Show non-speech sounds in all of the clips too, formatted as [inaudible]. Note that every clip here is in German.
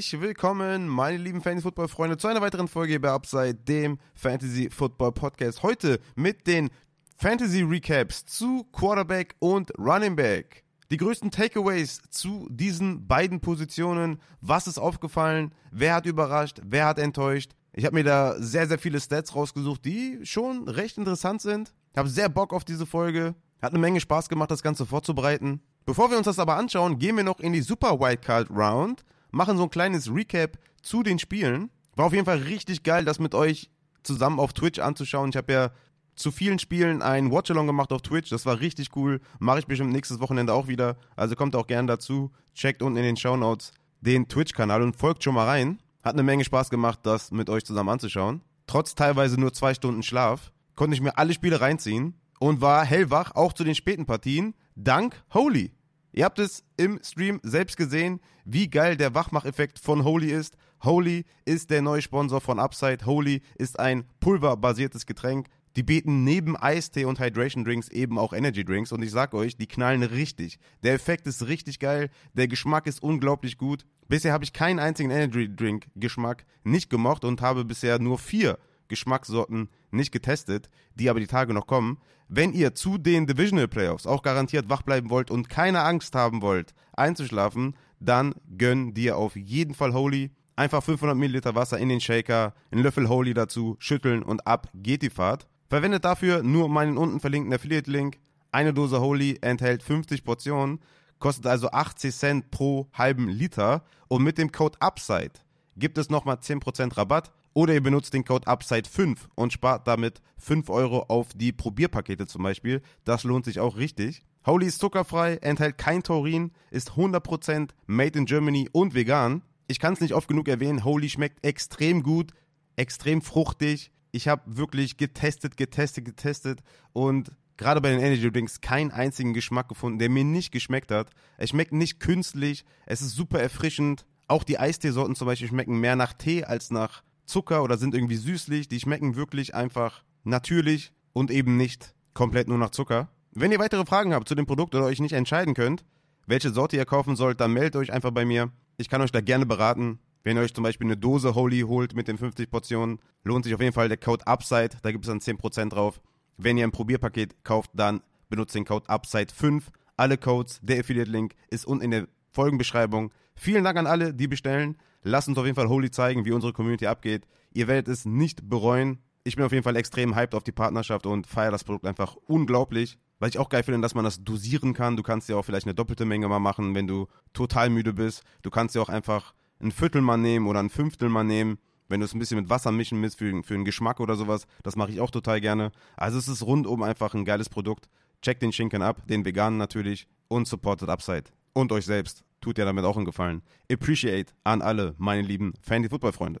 Herzlich willkommen, meine lieben Fantasy-Football-Freunde, zu einer weiteren Folge bei Upside, dem Fantasy-Football-Podcast. Heute mit den Fantasy-Recaps zu Quarterback und Running Back. Die größten Takeaways zu diesen beiden Positionen. Was ist aufgefallen? Wer hat überrascht? Wer hat enttäuscht? Ich habe mir da sehr, sehr viele Stats rausgesucht, die schon recht interessant sind. Ich habe sehr Bock auf diese Folge. Hat eine Menge Spaß gemacht, das Ganze vorzubereiten. Bevor wir uns das aber anschauen, gehen wir noch in die Super Wildcard Round, machen so ein kleines Recap zu den Spielen. War auf jeden Fall richtig geil, das mit euch zusammen auf Twitch anzuschauen. Ich habe ja zu vielen Spielen ein Watchalong gemacht auf Twitch. Das war richtig cool. Mache ich bestimmt nächstes Wochenende auch wieder. Also kommt auch gern dazu. Checkt unten in den Show Notes den Twitch-Kanal und folgt schon mal rein. Hat eine Menge Spaß gemacht, das mit euch zusammen anzuschauen. Trotz teilweise nur zwei Stunden Schlaf konnte ich mir alle Spiele reinziehen und war hellwach, auch zu den späten Partien, dank Holy. Ihr habt es im Stream selbst gesehen, wie geil der Wachmacheffekt von Holy ist. Holy ist der neue Sponsor von Upside. Holy ist ein pulverbasiertes Getränk. Die bieten neben Eistee und Hydration Drinks eben auch Energy Drinks und ich sag euch, die knallen richtig. Der Effekt ist richtig geil, der Geschmack ist unglaublich gut. Bisher habe ich keinen einzigen Energy Drink Geschmack nicht gemocht und habe bisher nur vier Geschmackssorten nicht getestet, die aber die Tage noch kommen. Wenn ihr zu den Divisional Playoffs auch garantiert wach bleiben wollt und keine Angst haben wollt, einzuschlafen, dann gönn dir auf jeden Fall Holy. Einfach 500 Milliliter Wasser in den Shaker, einen Löffel Holy dazu, schütteln und ab geht die Fahrt. Verwendet dafür nur meinen unten verlinkten Affiliate-Link. Eine Dose Holy enthält 50 Portionen, kostet also 80 Cent pro halben Liter und mit dem Code UPSIDE gibt es nochmal 10% Rabatt oder ihr benutzt den Code UPSIDE5 und spart damit 5 Euro auf die Probierpakete zum Beispiel. Das lohnt sich auch richtig. Holy ist zuckerfrei, enthält kein Taurin, ist 100% made in Germany und vegan. Ich kann es nicht oft genug erwähnen, Holy schmeckt extrem gut, extrem fruchtig. Ich habe wirklich getestet, getestet, getestet und gerade bei den Energy Drinks keinen einzigen Geschmack gefunden, der mir nicht geschmeckt hat. Es schmeckt nicht künstlich, es ist super erfrischend. Auch die Eisteesorten zum Beispiel schmecken mehr nach Tee als nach Zucker oder sind irgendwie süßlich. Die schmecken wirklich einfach natürlich und eben nicht komplett nur nach Zucker. Wenn ihr weitere Fragen habt zu dem Produkt oder euch nicht entscheiden könnt, welche Sorte ihr kaufen sollt, dann meldet euch einfach bei mir. Ich kann euch da gerne beraten. Wenn ihr euch zum Beispiel eine Dose Holy holt mit den 50 Portionen, lohnt sich auf jeden Fall der Code UPSIDE. Da gibt es dann 10% drauf. Wenn ihr ein Probierpaket kauft, dann benutzt den Code UPSIDE5. Alle Codes, der Affiliate-Link ist unten in der Folgenbeschreibung. Vielen Dank an alle, die bestellen. Lasst uns auf jeden Fall Holy zeigen, wie unsere Community abgeht. Ihr werdet es nicht bereuen. Ich bin auf jeden Fall extrem hyped auf die Partnerschaft und feiere das Produkt einfach unglaublich. Weil ich auch geil finde, dass man das dosieren kann. Du kannst ja auch vielleicht eine doppelte Menge mal machen, wenn du total müde bist. Du kannst ja auch einfach ein Viertel mal nehmen oder ein Fünftel mal nehmen, wenn du es ein bisschen mit Wasser mischen willst für, für einen Geschmack oder sowas. Das mache ich auch total gerne. Also es ist rundum einfach ein geiles Produkt. Checkt den Schinken ab, den veganen natürlich und supportet Upside. Und euch selbst. Tut ja damit auch einen Gefallen. Appreciate an alle, meine lieben Fantasy-Football-Freunde.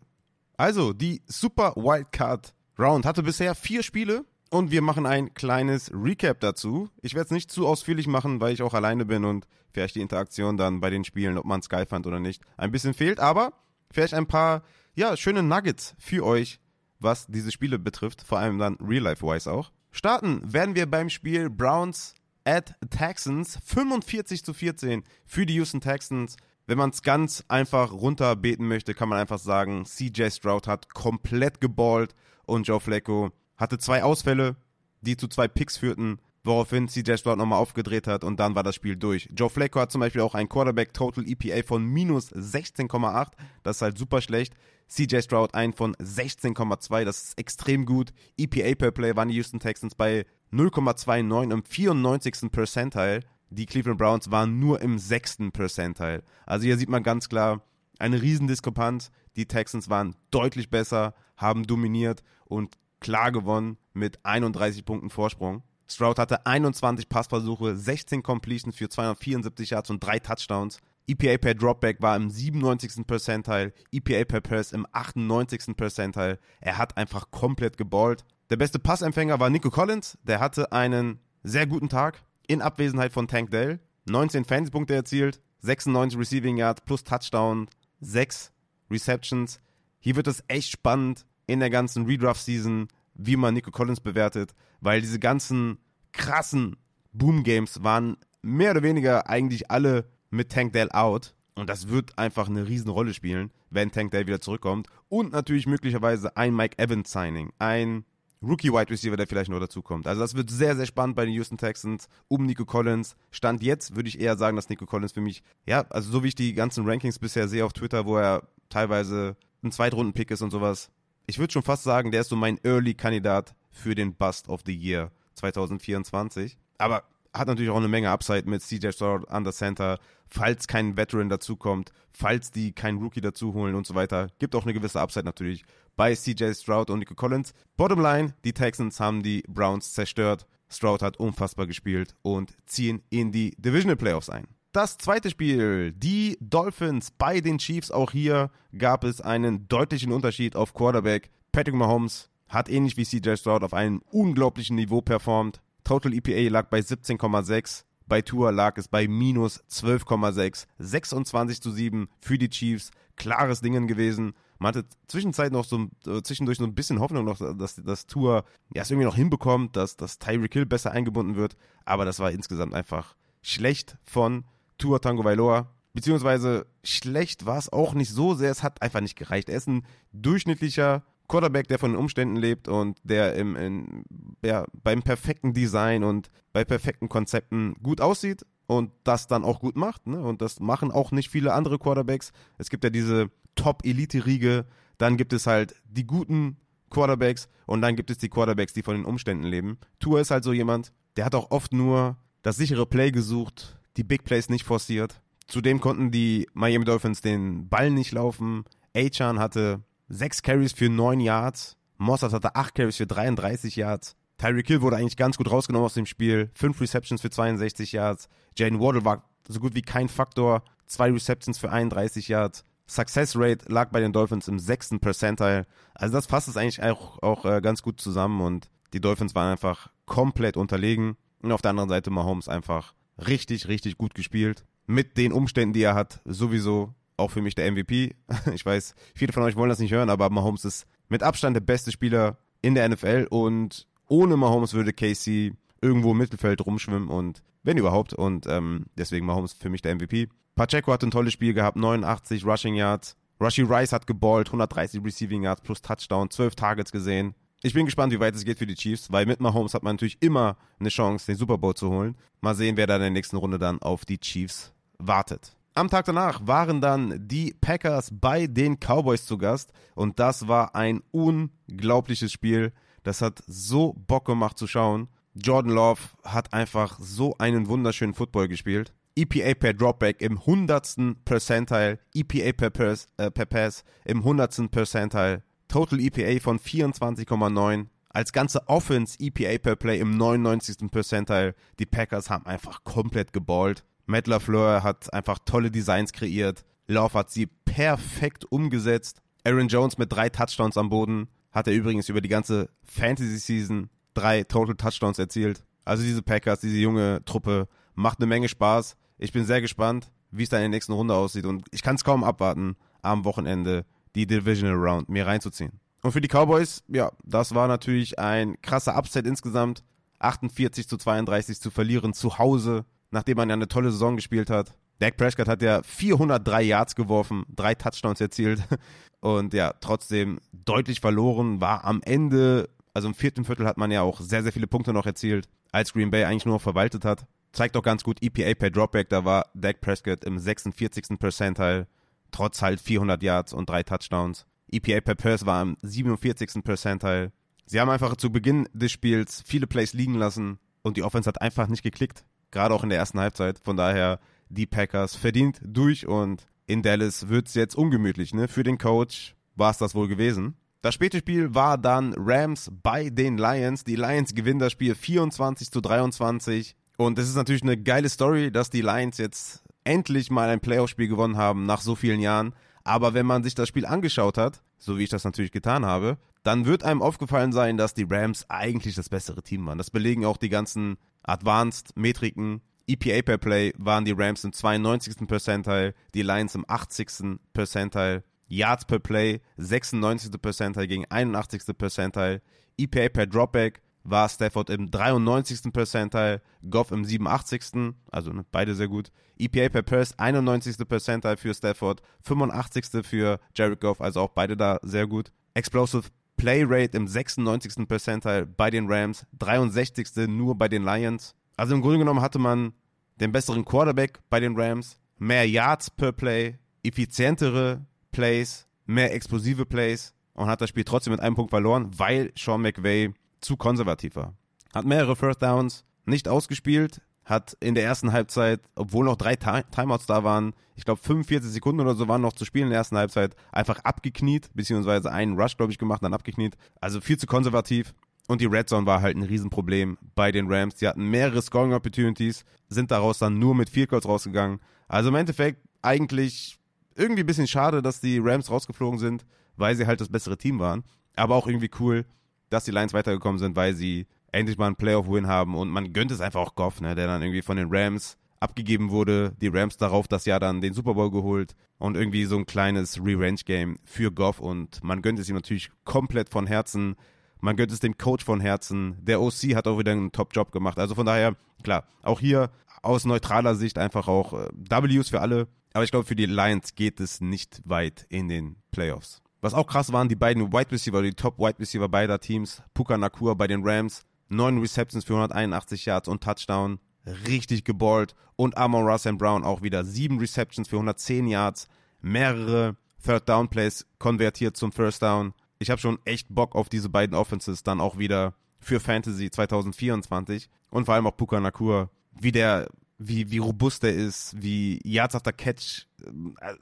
Also, die Super Wildcard Round hatte bisher vier Spiele und wir machen ein kleines Recap dazu. Ich werde es nicht zu ausführlich machen, weil ich auch alleine bin und vielleicht die Interaktion dann bei den Spielen, ob man es geil fand oder nicht, ein bisschen fehlt. Aber vielleicht ein paar, ja, schöne Nuggets für euch, was diese Spiele betrifft, vor allem dann Real-Life-wise auch. Starten werden wir beim Spiel Browns at Texans 45 zu 14 für die Houston Texans. Wenn man es ganz einfach runterbeten möchte, kann man einfach sagen, CJ Stroud hat komplett geballt und Joe Flacco hatte zwei Ausfälle, die zu zwei Picks führten, woraufhin CJ Stroud nochmal aufgedreht hat und dann war das Spiel durch. Joe Flacco hat zum Beispiel auch ein Quarterback Total EPA von minus 16,8, das ist halt super schlecht. CJ Stroud ein von 16,2, das ist extrem gut. EPA per Play waren die Houston Texans bei 0,29 im 94. Percentile. Die Cleveland Browns waren nur im 6. Percentile. Also hier sieht man ganz klar eine Riesendiskrepanz. Die Texans waren deutlich besser, haben dominiert und klar gewonnen mit 31 Punkten Vorsprung. Stroud hatte 21 Passversuche, 16 Completions für 274 Yards und 3 Touchdowns. EPA per Dropback war im 97. Percentile, EPA per Pass im 98. Percentile. Er hat einfach komplett geballt. Der beste Passempfänger war Nico Collins. Der hatte einen sehr guten Tag in Abwesenheit von Tank Dell. 19 Fanspunkte erzielt, 96 Receiving Yards plus Touchdown, 6 Receptions. Hier wird es echt spannend in der ganzen Redraft-Season, wie man Nico Collins bewertet, weil diese ganzen krassen Boom-Games waren mehr oder weniger eigentlich alle mit Tank Dell out. Und das wird einfach eine Riesenrolle spielen, wenn Tank Dell wieder zurückkommt. Und natürlich möglicherweise ein Mike Evans Signing, ein Rookie-Wide Receiver, der vielleicht noch dazukommt. Also das wird sehr, sehr spannend bei den Houston Texans um Nico Collins. Stand jetzt würde ich eher sagen, dass Nico Collins für mich, ja, also so wie ich die ganzen Rankings bisher sehe auf Twitter, wo er teilweise ein Zweitrunden-Pick ist und sowas. Ich würde schon fast sagen, der ist so mein Early-Kandidat für den Bust of the Year 2024. Aber hat natürlich auch eine Menge Upside mit CJ Stroud an der Center, falls kein Veteran dazukommt, falls die keinen Rookie dazu holen und so weiter. Gibt auch eine gewisse Upside natürlich bei CJ Stroud und Nico Collins. Bottom line, die Texans haben die Browns zerstört. Stroud hat unfassbar gespielt und ziehen in die Divisional Playoffs ein. Das zweite Spiel, die Dolphins bei den Chiefs. Auch hier gab es einen deutlichen Unterschied auf Quarterback. Patrick Mahomes hat ähnlich wie CJ Stroud auf einem unglaublichen Niveau performt. Total EPA lag bei 17,6. Bei Tour lag es bei minus 12,6. 26 zu 7 für die Chiefs. Klares Dingen gewesen. Man hatte zwischenzeit noch so äh, zwischendurch so ein bisschen Hoffnung noch, dass das Tour ja, es irgendwie noch hinbekommt, dass, dass Tyreek Hill besser eingebunden wird. Aber das war insgesamt einfach schlecht von Tour Tango Vailoa. Beziehungsweise schlecht war es auch nicht so sehr. Es hat einfach nicht gereicht. Er ist ein durchschnittlicher Quarterback, der von den Umständen lebt und der im, in, ja, beim perfekten Design und bei perfekten Konzepten gut aussieht und das dann auch gut macht. Ne? Und das machen auch nicht viele andere Quarterbacks. Es gibt ja diese Top-Elite-Riege, dann gibt es halt die guten Quarterbacks und dann gibt es die Quarterbacks, die von den Umständen leben. Tour ist halt so jemand, der hat auch oft nur das sichere Play gesucht, die Big Plays nicht forciert. Zudem konnten die Miami Dolphins den Ball nicht laufen. Achan hatte sechs Carries für neun Yards. Mossad hatte acht Carries für 33 Yards. Tyreek Hill wurde eigentlich ganz gut rausgenommen aus dem Spiel. Fünf Receptions für 62 Yards. Jaden Waddle war so gut wie kein Faktor. Zwei Receptions für 31 Yards. Success Rate lag bei den Dolphins im sechsten Percentile. Also das fasst es eigentlich auch, auch äh, ganz gut zusammen und die Dolphins waren einfach komplett unterlegen. Und auf der anderen Seite Mahomes einfach richtig, richtig gut gespielt. Mit den Umständen, die er hat, sowieso auch für mich der MVP. [laughs] Ich weiß, viele von euch wollen das nicht hören, aber Mahomes ist mit Abstand der beste Spieler in der NFL und ohne Mahomes würde Casey irgendwo im Mittelfeld rumschwimmen und wenn überhaupt und ähm, deswegen Mahomes für mich der MVP. Pacheco hat ein tolles Spiel gehabt, 89 Rushing Yards. Rushy Rice hat geballt, 130 Receiving Yards plus Touchdown, 12 Targets gesehen. Ich bin gespannt, wie weit es geht für die Chiefs, weil mit Mahomes hat man natürlich immer eine Chance, den Super Bowl zu holen. Mal sehen, wer da in der nächsten Runde dann auf die Chiefs wartet. Am Tag danach waren dann die Packers bei den Cowboys zu Gast und das war ein unglaubliches Spiel. Das hat so Bock gemacht zu schauen. Jordan Love hat einfach so einen wunderschönen Football gespielt. EPA per Dropback im 100. Percentile, EPA per Pass, äh, per Pass im 100. Percentile, Total EPA von 24,9. Als ganze Offense EPA per Play im 99. Percentile. Die Packers haben einfach komplett geballt. Matt LaFleur hat einfach tolle Designs kreiert. Love hat sie perfekt umgesetzt. Aaron Jones mit drei Touchdowns am Boden. Hat er übrigens über die ganze Fantasy-Season drei Total Touchdowns erzielt. Also diese Packers, diese junge Truppe, macht eine Menge Spaß. Ich bin sehr gespannt, wie es da in der nächsten Runde aussieht. Und ich kann es kaum abwarten, am Wochenende die Divisional Round mir reinzuziehen. Und für die Cowboys, ja, das war natürlich ein krasser Upset insgesamt. 48 zu 32 zu verlieren zu Hause nachdem man ja eine tolle Saison gespielt hat. Dak Prescott hat ja 403 Yards geworfen, drei Touchdowns erzielt [laughs] und ja, trotzdem deutlich verloren, war am Ende, also im vierten Viertel hat man ja auch sehr, sehr viele Punkte noch erzielt, als Green Bay eigentlich nur verwaltet hat. Zeigt doch ganz gut EPA per Dropback, da war Dak Prescott im 46. Percentile, trotz halt 400 Yards und drei Touchdowns. EPA per Pass war im 47. Percentile. Sie haben einfach zu Beginn des Spiels viele Plays liegen lassen und die Offense hat einfach nicht geklickt gerade auch in der ersten Halbzeit. Von daher die Packers verdient durch und in Dallas wird es jetzt ungemütlich. Ne? Für den Coach war es das wohl gewesen. Das späte Spiel war dann Rams bei den Lions. Die Lions gewinnen das Spiel 24 zu 23. Und es ist natürlich eine geile Story, dass die Lions jetzt endlich mal ein Playoff-Spiel gewonnen haben nach so vielen Jahren. Aber wenn man sich das Spiel angeschaut hat, so wie ich das natürlich getan habe, dann wird einem aufgefallen sein, dass die Rams eigentlich das bessere Team waren. Das belegen auch die ganzen Advanced Metriken. EPA per Play waren die Rams im 92. Percentile, die Lions im 80. Percentile. Yards per Play 96. Percentile gegen 81. Percentile. EPA per Dropback war Stafford im 93. Percentile, Goff im 87. Also ne, beide sehr gut. EPA per Pass 91. Percentile für Stafford, 85. für Jared Goff, also auch beide da sehr gut. Explosive Play Rate im 96. Percentile bei den Rams, 63. nur bei den Lions. Also im Grunde genommen hatte man den besseren Quarterback bei den Rams, mehr Yards per Play, effizientere Plays, mehr explosive Plays und hat das Spiel trotzdem mit einem Punkt verloren, weil Sean McVay zu konservativ war. Hat mehrere First Downs nicht ausgespielt, hat in der ersten Halbzeit, obwohl noch drei Timeouts da waren, ich glaube 45 Sekunden oder so waren noch zu spielen in der ersten Halbzeit, einfach abgekniet, beziehungsweise einen Rush, glaube ich, gemacht, dann abgekniet. Also viel zu konservativ. Und die Red Zone war halt ein Riesenproblem bei den Rams. Die hatten mehrere Scoring Opportunities, sind daraus dann nur mit Field Goals rausgegangen. Also im Endeffekt eigentlich irgendwie ein bisschen schade, dass die Rams rausgeflogen sind, weil sie halt das bessere Team waren. Aber auch irgendwie cool, dass die Lions weitergekommen sind, weil sie endlich mal einen Playoff-Win haben und man gönnt es einfach auch Goff, ne, der dann irgendwie von den Rams abgegeben wurde. Die Rams darauf das Jahr dann den Super Bowl geholt und irgendwie so ein kleines Revenge-Game für Goff und man gönnt es ihm natürlich komplett von Herzen. Man gönnt es dem Coach von Herzen. Der OC hat auch wieder einen Top-Job gemacht. Also von daher, klar, auch hier aus neutraler Sicht einfach auch äh, Ws für alle. Aber ich glaube, für die Lions geht es nicht weit in den Playoffs. Was auch krass waren, die beiden Wide Receiver, die Top Wide Receiver beider Teams. Puka Nakua bei den Rams, neun Receptions für 181 Yards und Touchdown. Richtig geballt. Und Amon Russell Brown auch wieder sieben Receptions für 110 Yards. Mehrere Third Down Plays konvertiert zum First Down. Ich habe schon echt Bock auf diese beiden Offenses dann auch wieder für Fantasy 2024. Und vor allem auch Puka Nakua, wie der wie, wie robust der ist, wie Yards after Catch. Äh,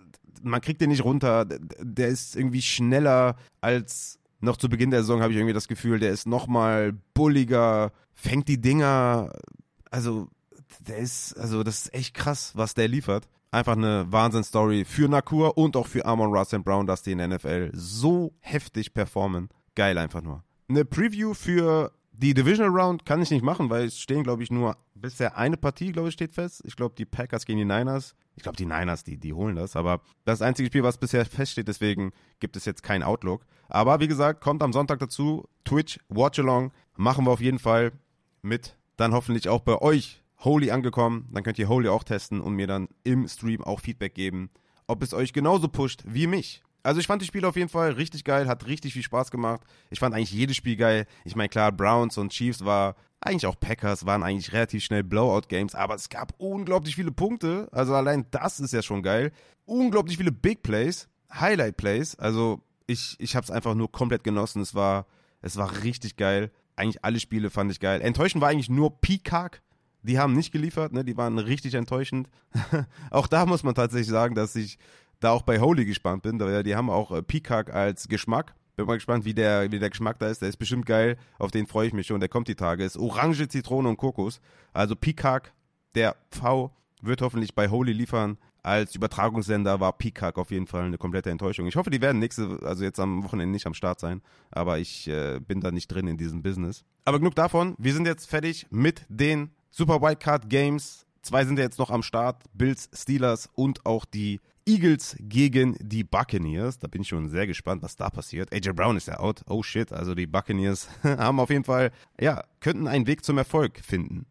man kriegt den nicht runter. Der ist irgendwie schneller als noch zu Beginn der Saison, habe ich irgendwie das Gefühl. Der ist nochmal bulliger, fängt die Dinger. Also, der ist, also, das ist echt krass, was der liefert. Einfach eine Wahnsinnsstory für Nakur und auch für Amon Russell Brown, dass die in der NFL so heftig performen. Geil einfach nur. Eine Preview für die Divisional Round kann ich nicht machen, weil es stehen, glaube ich, nur bisher eine Partie, glaube ich, steht fest. Ich glaube, die Packers gegen die Niners. Ich glaube, die Niners, die, die holen das. Aber das einzige Spiel, was bisher feststeht, deswegen gibt es jetzt keinen Outlook. Aber wie gesagt, kommt am Sonntag dazu. Twitch, Watch Along. Machen wir auf jeden Fall mit. Dann hoffentlich auch bei euch Holy angekommen. Dann könnt ihr Holy auch testen und mir dann im Stream auch Feedback geben, ob es euch genauso pusht wie mich. Also ich fand die Spiele auf jeden Fall richtig geil, hat richtig viel Spaß gemacht. Ich fand eigentlich jedes Spiel geil. Ich meine, klar, Browns und Chiefs war, eigentlich auch Packers waren eigentlich relativ schnell Blowout-Games, aber es gab unglaublich viele Punkte. Also allein das ist ja schon geil. Unglaublich viele Big Plays, Highlight-Plays. Also ich, ich habe es einfach nur komplett genossen. Es war, es war richtig geil. Eigentlich alle Spiele fand ich geil. Enttäuschend war eigentlich nur Peacock. Die haben nicht geliefert, ne? die waren richtig enttäuschend. [laughs] auch da muss man tatsächlich sagen, dass ich da auch bei Holy gespannt bin. Weil die haben auch äh, Peacock als Geschmack. Bin mal gespannt, wie der, wie der Geschmack da ist. Der ist bestimmt geil. Auf den freue ich mich schon. Der kommt die Tage. Ist Orange, Zitrone und Kokos. Also Peacock, der V, wird hoffentlich bei Holy liefern. Als Übertragungssender war Peacock auf jeden Fall eine komplette Enttäuschung. Ich hoffe, die werden nächste, also jetzt am Wochenende nicht am Start sein. Aber ich äh, bin da nicht drin in diesem Business. Aber genug davon. Wir sind jetzt fertig mit den Super Wildcard Games. Zwei sind ja jetzt noch am Start. Bills, Steelers und auch die Eagles gegen die Buccaneers. Da bin ich schon sehr gespannt, was da passiert. AJ Brown ist ja out. Oh shit. Also die Buccaneers [laughs] haben auf jeden Fall, ja, könnten einen Weg zum Erfolg finden.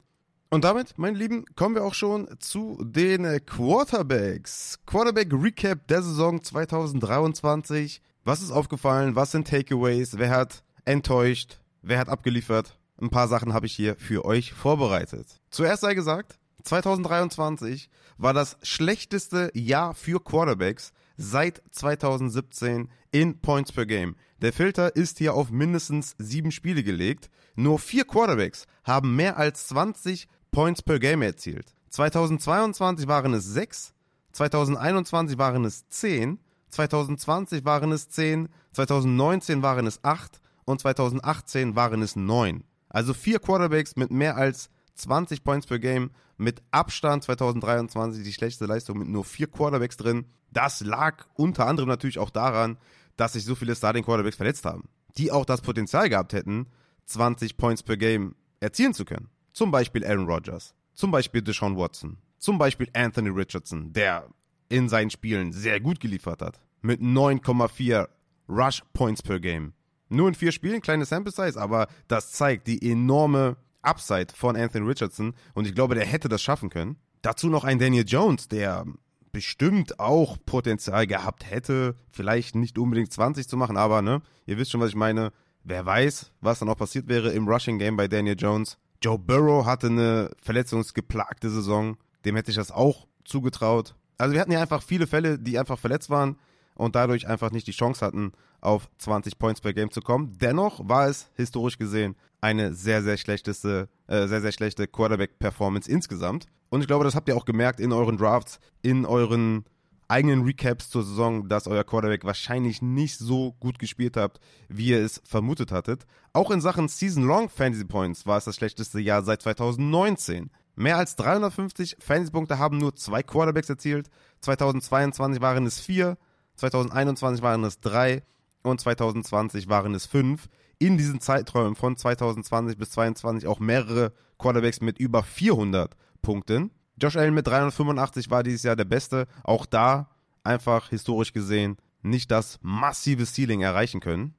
Und damit, meine Lieben, kommen wir auch schon zu den Quarterbacks. Quarterback Recap der Saison 2023. Was ist aufgefallen? Was sind Takeaways? Wer hat enttäuscht? Wer hat abgeliefert? Ein paar Sachen habe ich hier für euch vorbereitet. Zuerst sei gesagt, 2023 war das schlechteste Jahr für Quarterbacks seit 2017 in Points per Game. Der Filter ist hier auf mindestens sieben Spiele gelegt. Nur vier Quarterbacks haben mehr als 20 Points per Game erzielt. 2022 waren es sechs, 2021 waren es zehn, 2020 waren es zehn, 2019 waren es acht und 2018 waren es neun. Also vier Quarterbacks mit mehr als 20 Points per Game mit Abstand 2023 die schlechteste Leistung mit nur vier Quarterbacks drin. Das lag unter anderem natürlich auch daran, dass sich so viele Starting Quarterbacks verletzt haben, die auch das Potenzial gehabt hätten, 20 Points per Game erzielen zu können. Zum Beispiel Aaron Rodgers, zum Beispiel Deshaun Watson, zum Beispiel Anthony Richardson, der in seinen Spielen sehr gut geliefert hat, mit 9,4 Rush Points per Game. Nur in vier Spielen, kleine Sample Size, aber das zeigt die enorme Upside von Anthony Richardson und ich glaube, der hätte das schaffen können. Dazu noch ein Daniel Jones, der bestimmt auch Potenzial gehabt hätte, vielleicht nicht unbedingt 20 zu machen, aber ne, ihr wisst schon, was ich meine. Wer weiß, was dann auch passiert wäre im Rushing Game bei Daniel Jones. Joe Burrow hatte eine verletzungsgeplagte Saison, dem hätte ich das auch zugetraut. Also wir hatten ja einfach viele Fälle, die einfach verletzt waren und dadurch einfach nicht die Chance hatten, auf 20 Points per Game zu kommen. Dennoch war es historisch gesehen eine sehr, sehr schlechteste, äh, sehr, sehr schlechte Quarterback-Performance insgesamt. Und ich glaube, das habt ihr auch gemerkt in euren Drafts, in euren eigenen Recaps zur Saison, dass euer Quarterback wahrscheinlich nicht so gut gespielt habt, wie ihr es vermutet hattet. Auch in Sachen Season-Long Fantasy Points war es das schlechteste Jahr seit 2019. Mehr als 350 Fantasy-Punkte haben nur zwei Quarterbacks erzielt. 2022 waren es vier, 2021 waren es drei und 2020 waren es fünf. In diesen Zeiträumen von 2020 bis 2022 auch mehrere Quarterbacks mit über 400 Punkten. Josh Allen mit 385 war dieses Jahr der Beste. Auch da einfach historisch gesehen nicht das massive Ceiling erreichen können.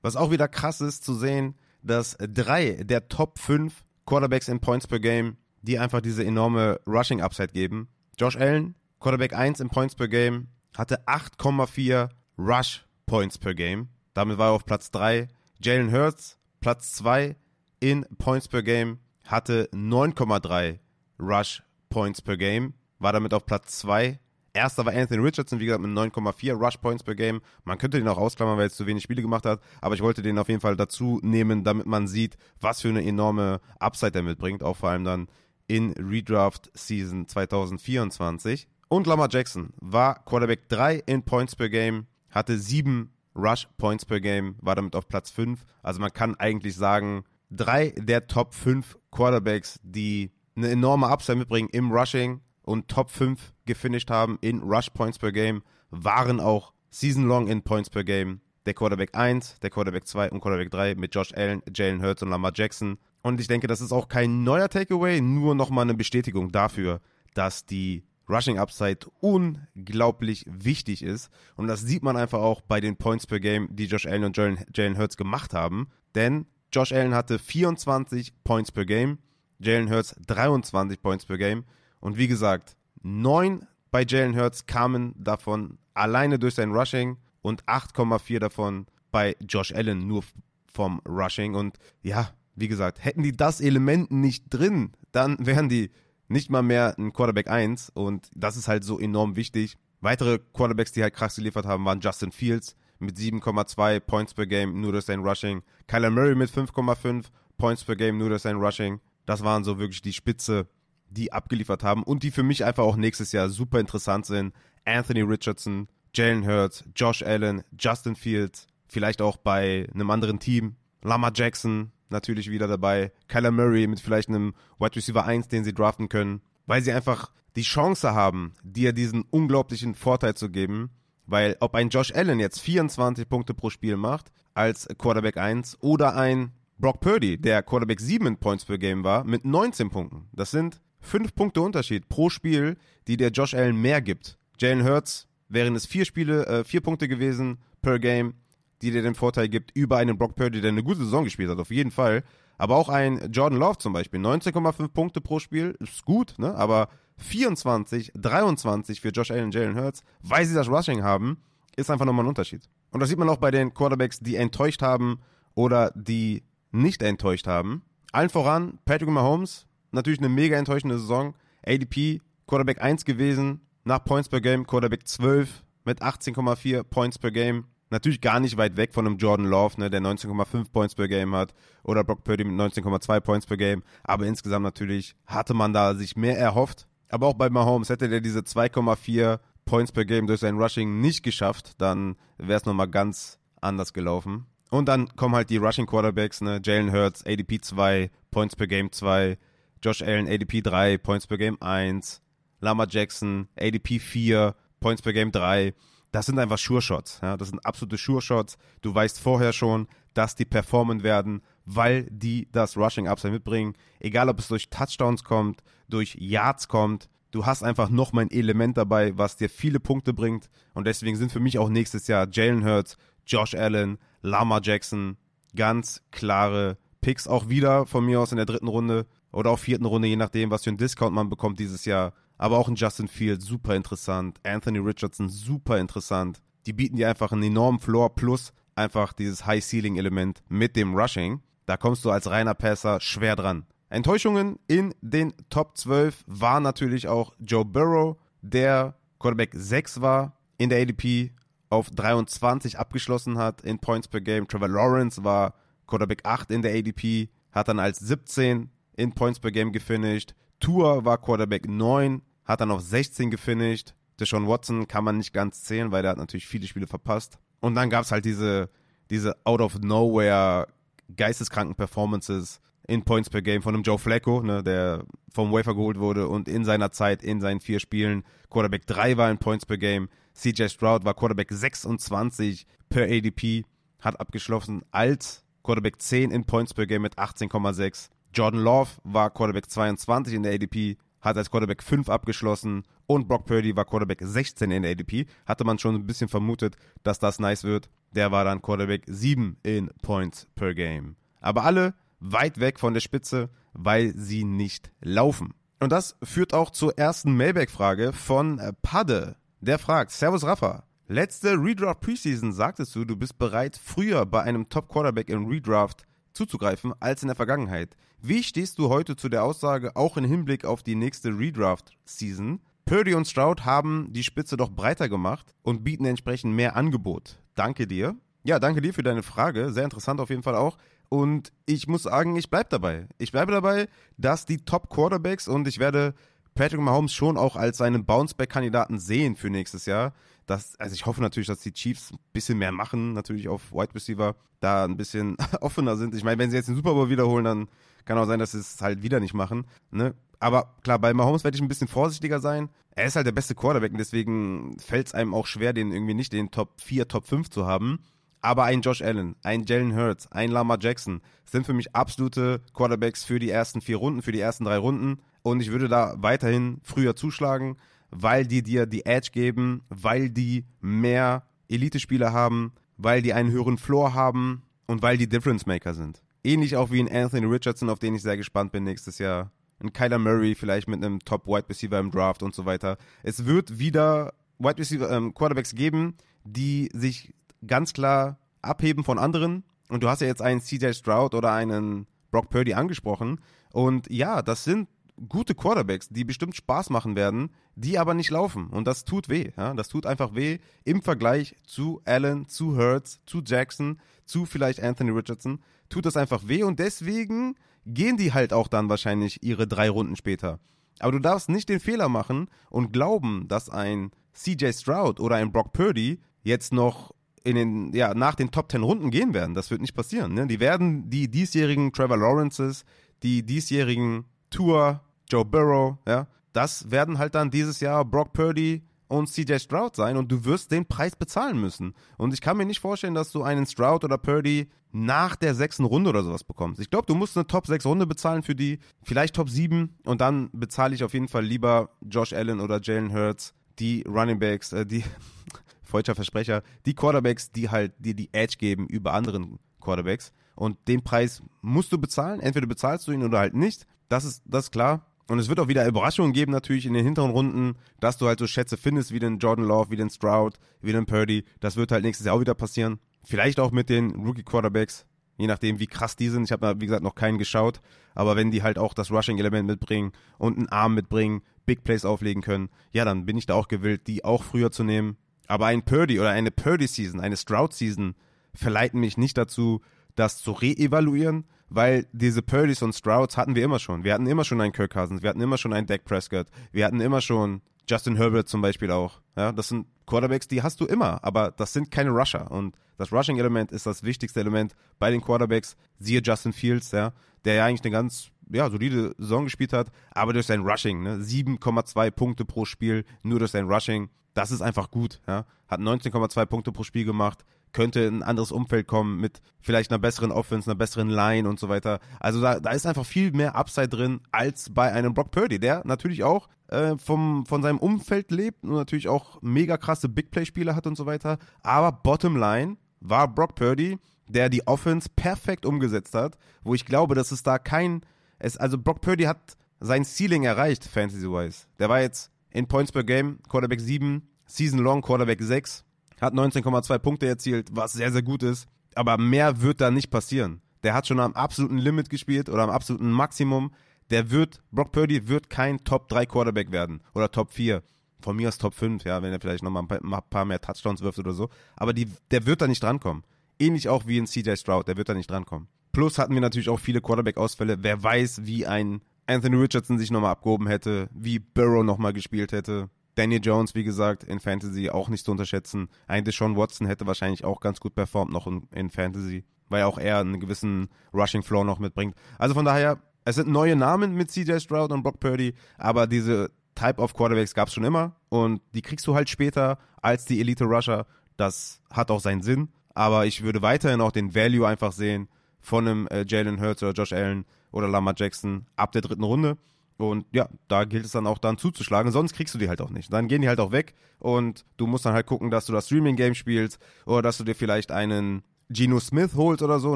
Was auch wieder krass ist zu sehen, dass drei der Top 5 Quarterbacks in Points per Game, die einfach diese enorme Rushing Upside geben. Josh Allen, Quarterback 1 in Points per Game, hatte 8,4 Rush Points per Game. Damit war er auf Platz 3. Jalen Hurts, Platz 2 in Points per Game, hatte 9,3 Rush Points per Game, war damit auf Platz 2. Erster war Anthony Richardson, wie gesagt, mit 9,4 Rush Points per Game. Man könnte den auch ausklammern, weil er zu wenig Spiele gemacht hat, aber ich wollte den auf jeden Fall dazu nehmen, damit man sieht, was für eine enorme Upside er mitbringt, auch vor allem dann in Redraft Season 2024. Und Lamar Jackson war Quarterback 3 in Points per Game, hatte 7 Rush Points per Game, war damit auf Platz 5. Also man kann eigentlich sagen, drei der Top 5 Quarterbacks, die eine enorme Upside mitbringen im Rushing und Top 5 gefinisht haben in Rush Points per Game, waren auch Season Long in Points per Game. Der Quarterback 1, der Quarterback 2 und Quarterback 3 mit Josh Allen, Jalen Hurts und Lamar Jackson. Und ich denke, das ist auch kein neuer Takeaway, nur nochmal eine Bestätigung dafür, dass die Rushing Upside unglaublich wichtig ist. Und das sieht man einfach auch bei den Points per Game, die Josh Allen und Jalen Hurts gemacht haben. Denn Josh Allen hatte 24 Points per Game, Jalen Hurts 23 Points per Game. Und wie gesagt, 9 bei Jalen Hurts kamen davon alleine durch sein Rushing und 8,4 davon bei Josh Allen nur vom Rushing. Und ja, wie gesagt, hätten die das Element nicht drin, dann wären die nicht mal mehr ein Quarterback 1 und das ist halt so enorm wichtig. Weitere Quarterbacks, die halt krass geliefert haben, waren Justin Fields mit 7,2 Points per Game, nur durch sein Rushing. Kyler Murray mit 5,5 Points per Game, nur durch sein Rushing. Das waren so wirklich die Spitze, die abgeliefert haben und die für mich einfach auch nächstes Jahr super interessant sind. Anthony Richardson, Jalen Hurts, Josh Allen, Justin Fields, vielleicht auch bei einem anderen Team. Lama Jackson, natürlich wieder dabei. Kyler Murray mit vielleicht einem Wide Receiver 1, den sie draften können, weil sie einfach die Chance haben, dir diesen unglaublichen Vorteil zu geben. Weil ob ein Josh Allen jetzt 24 Punkte pro Spiel macht als Quarterback 1 oder ein Brock Purdy, der Quarterback 7 Points per Game war, mit 19 Punkten. Das sind 5 Punkte Unterschied pro Spiel, die der Josh Allen mehr gibt. Jalen Hurts wären es vier äh, vier Punkte gewesen per Game die dir den Vorteil gibt über einen Brock Purdy, der eine gute Saison gespielt hat, auf jeden Fall. Aber auch ein Jordan Love zum Beispiel, 19,5 Punkte pro Spiel, ist gut, ne? Aber 24, 23 für Josh Allen Jalen Hurts, weil sie das Rushing haben, ist einfach nochmal ein Unterschied. Und das sieht man auch bei den Quarterbacks, die enttäuscht haben oder die nicht enttäuscht haben. Allen voran Patrick Mahomes, natürlich eine mega enttäuschende Saison. ADP, Quarterback 1 gewesen, nach Points per Game, Quarterback 12 mit 18,4 Points per Game. Natürlich gar nicht weit weg von einem Jordan Love, ne, der 19,5 Points per Game hat, oder Brock Purdy mit 19,2 Points per Game. Aber insgesamt natürlich hatte man da sich mehr erhofft. Aber auch bei Mahomes hätte der diese 2,4 Points per Game durch sein Rushing nicht geschafft, dann wäre es nochmal ganz anders gelaufen. Und dann kommen halt die Rushing Quarterbacks, ne? Jalen Hurts, ADP 2, Points per Game 2, Josh Allen, ADP 3, Points per Game 1, Lama Jackson, ADP 4, Points per Game 3 das sind einfach Sure-Shots. Ja? Das sind absolute Sure-Shots. Du weißt vorher schon, dass die performen werden, weil die das Rushing-Upside mitbringen. Egal, ob es durch Touchdowns kommt, durch Yards kommt. Du hast einfach noch mal ein Element dabei, was dir viele Punkte bringt. Und deswegen sind für mich auch nächstes Jahr Jalen Hurts, Josh Allen, Lama Jackson ganz klare Picks auch wieder von mir aus in der dritten Runde oder auch vierten Runde, je nachdem, was für einen Discount man bekommt dieses Jahr. Aber auch ein Justin Fields, super interessant. Anthony Richardson, super interessant. Die bieten dir einfach einen enormen Floor plus einfach dieses High-Ceiling-Element mit dem Rushing. Da kommst du als reiner Passer schwer dran. Enttäuschungen in den Top 12 war natürlich auch Joe Burrow, der Quarterback 6 war in der ADP auf 23 abgeschlossen hat in Points per Game. Trevor Lawrence war Quarterback 8 in der ADP, hat dann als 17 in Points per Game gefinisht. Tour war Quarterback 9, hat dann auf 16 gefinisht. Deshaun Watson kann man nicht ganz zählen, weil der hat natürlich viele Spiele verpasst. Und dann gab es halt diese, diese out of nowhere geisteskranken Performances in Points per Game von einem Joe Flacco, ne, der vom Wafer geholt wurde und in seiner Zeit in seinen vier Spielen Quarterback 3 war in Points per Game. CJ Stroud war Quarterback 26 per ADP, hat abgeschlossen als Quarterback 10 in Points per Game mit 18,6. Jordan Love war Quarterback 22 in der ADP, hat als Quarterback 5 abgeschlossen und Brock Purdy war Quarterback 16 in der ADP. Hatte man schon ein bisschen vermutet, dass das nice wird. Der war dann Quarterback 7 in Points per Game. Aber alle weit weg von der Spitze, weil sie nicht laufen. Und das führt auch zur ersten Mailback-Frage von Padde. Der fragt, Servus Rafa, letzte Redraft Preseason sagtest du, du bist bereit, früher bei einem Top Quarterback im Redraft zuzugreifen als in der Vergangenheit. Wie stehst du heute zu der Aussage, auch im Hinblick auf die nächste Redraft-Season? Purdy und Stroud haben die Spitze doch breiter gemacht und bieten entsprechend mehr Angebot. Danke dir. Ja, danke dir für deine Frage. Sehr interessant auf jeden Fall auch. Und ich muss sagen, ich bleibe dabei. Ich bleibe dabei, dass die Top Quarterbacks und ich werde Patrick Mahomes schon auch als seinen Bounceback-Kandidaten sehen für nächstes Jahr. Das, also ich hoffe natürlich, dass die Chiefs ein bisschen mehr machen, natürlich auf Wide Receiver, da ein bisschen [laughs] offener sind. Ich meine, wenn sie jetzt den Super Bowl wiederholen, dann kann auch sein, dass sie es halt wieder nicht machen. Ne? Aber klar, bei Mahomes werde ich ein bisschen vorsichtiger sein. Er ist halt der beste Quarterback und deswegen fällt es einem auch schwer, den irgendwie nicht den Top 4, Top 5 zu haben. Aber ein Josh Allen, ein Jalen Hurts, ein Lamar Jackson sind für mich absolute Quarterbacks für die ersten vier Runden, für die ersten drei Runden. Und ich würde da weiterhin früher zuschlagen, weil die dir die Edge geben, weil die mehr Elite-Spieler haben, weil die einen höheren Floor haben und weil die Difference Maker sind. Ähnlich auch wie ein Anthony Richardson, auf den ich sehr gespannt bin nächstes Jahr. Ein Kyler Murray vielleicht mit einem Top Wide Receiver im Draft und so weiter. Es wird wieder Wide Receiver ähm, Quarterbacks geben, die sich ganz klar abheben von anderen. Und du hast ja jetzt einen CJ Stroud oder einen Brock Purdy angesprochen. Und ja, das sind gute Quarterbacks, die bestimmt Spaß machen werden, die aber nicht laufen. Und das tut weh. Ja? Das tut einfach weh im Vergleich zu Allen, zu Hurts, zu Jackson, zu vielleicht Anthony Richardson. Tut das einfach weh und deswegen gehen die halt auch dann wahrscheinlich ihre drei Runden später. Aber du darfst nicht den Fehler machen und glauben, dass ein CJ Stroud oder ein Brock Purdy jetzt noch in den, ja, nach den Top 10 Runden gehen werden. Das wird nicht passieren. Ne? Die werden die diesjährigen Trevor Lawrences, die diesjährigen Tour, Joe Burrow, ja, das werden halt dann dieses Jahr Brock Purdy und CJ Stroud sein und du wirst den Preis bezahlen müssen. Und ich kann mir nicht vorstellen, dass du einen Stroud oder Purdy nach der sechsten Runde oder sowas bekommst. Ich glaube, du musst eine Top 6 Runde bezahlen für die, vielleicht Top 7 und dann bezahle ich auf jeden Fall lieber Josh Allen oder Jalen Hurts, die Running Backs, äh, die [laughs] falscher Versprecher, die Quarterbacks, die halt dir die Edge geben über anderen Quarterbacks. Und den Preis musst du bezahlen. Entweder bezahlst du ihn oder halt nicht. Das ist, das ist klar. Und es wird auch wieder Überraschungen geben, natürlich in den hinteren Runden, dass du halt so Schätze findest, wie den Jordan Love, wie den Stroud, wie den Purdy. Das wird halt nächstes Jahr auch wieder passieren. Vielleicht auch mit den Rookie Quarterbacks, je nachdem, wie krass die sind. Ich habe wie gesagt, noch keinen geschaut. Aber wenn die halt auch das Rushing-Element mitbringen und einen Arm mitbringen, Big Plays auflegen können, ja, dann bin ich da auch gewillt, die auch früher zu nehmen. Aber ein Purdy oder eine Purdy-Season, eine Stroud-Season verleiten mich nicht dazu, das zu reevaluieren, weil diese Purdys und Strouds hatten wir immer schon. Wir hatten immer schon einen Kirk Cousins, wir hatten immer schon einen Dak Prescott, wir hatten immer schon Justin Herbert zum Beispiel auch. Ja, das sind Quarterbacks, die hast du immer, aber das sind keine Rusher. Und das Rushing-Element ist das wichtigste Element bei den Quarterbacks. Siehe Justin Fields, ja, der ja eigentlich eine ganz ja, solide Saison gespielt hat, aber durch sein Rushing, ne, 7,2 Punkte pro Spiel, nur durch sein Rushing, das ist einfach gut. Ja, hat 19,2 Punkte pro Spiel gemacht, könnte ein anderes Umfeld kommen mit vielleicht einer besseren Offense, einer besseren Line und so weiter. Also da, da ist einfach viel mehr Upside drin als bei einem Brock Purdy, der natürlich auch äh, vom, von seinem Umfeld lebt und natürlich auch mega krasse Big Play-Spieler hat und so weiter. Aber Bottom Line war Brock Purdy der die Offense perfekt umgesetzt hat, wo ich glaube, dass es da kein, es, also Brock Purdy hat sein Ceiling erreicht, fantasy-wise. Der war jetzt in Points per Game, Quarterback 7, Season Long, Quarterback 6, hat 19,2 Punkte erzielt, was sehr, sehr gut ist. Aber mehr wird da nicht passieren. Der hat schon am absoluten Limit gespielt oder am absoluten Maximum. Der wird, Brock Purdy wird kein Top 3 Quarterback werden oder Top 4. Von mir aus Top 5, ja, wenn er vielleicht nochmal ein paar mehr Touchdowns wirft oder so. Aber die, der wird da nicht drankommen. Ähnlich auch wie in CJ Stroud, der wird da nicht drankommen. Plus hatten wir natürlich auch viele Quarterback-Ausfälle. Wer weiß, wie ein Anthony Richardson sich nochmal abgehoben hätte, wie Burrow nochmal gespielt hätte. Daniel Jones, wie gesagt, in Fantasy auch nicht zu unterschätzen. Ein Deshaun Watson hätte wahrscheinlich auch ganz gut performt noch in, in Fantasy, weil auch er einen gewissen Rushing Floor noch mitbringt. Also von daher, es sind neue Namen mit CJ Stroud und Brock Purdy, aber diese Type of Quarterbacks gab es schon immer und die kriegst du halt später als die Elite Rusher. Das hat auch seinen Sinn, aber ich würde weiterhin auch den Value einfach sehen von einem äh, Jalen Hurts oder Josh Allen oder Lamar Jackson ab der dritten Runde. Und ja, da gilt es dann auch dann zuzuschlagen, sonst kriegst du die halt auch nicht. Dann gehen die halt auch weg und du musst dann halt gucken, dass du das Streaming-Game spielst oder dass du dir vielleicht einen Geno Smith holst oder so,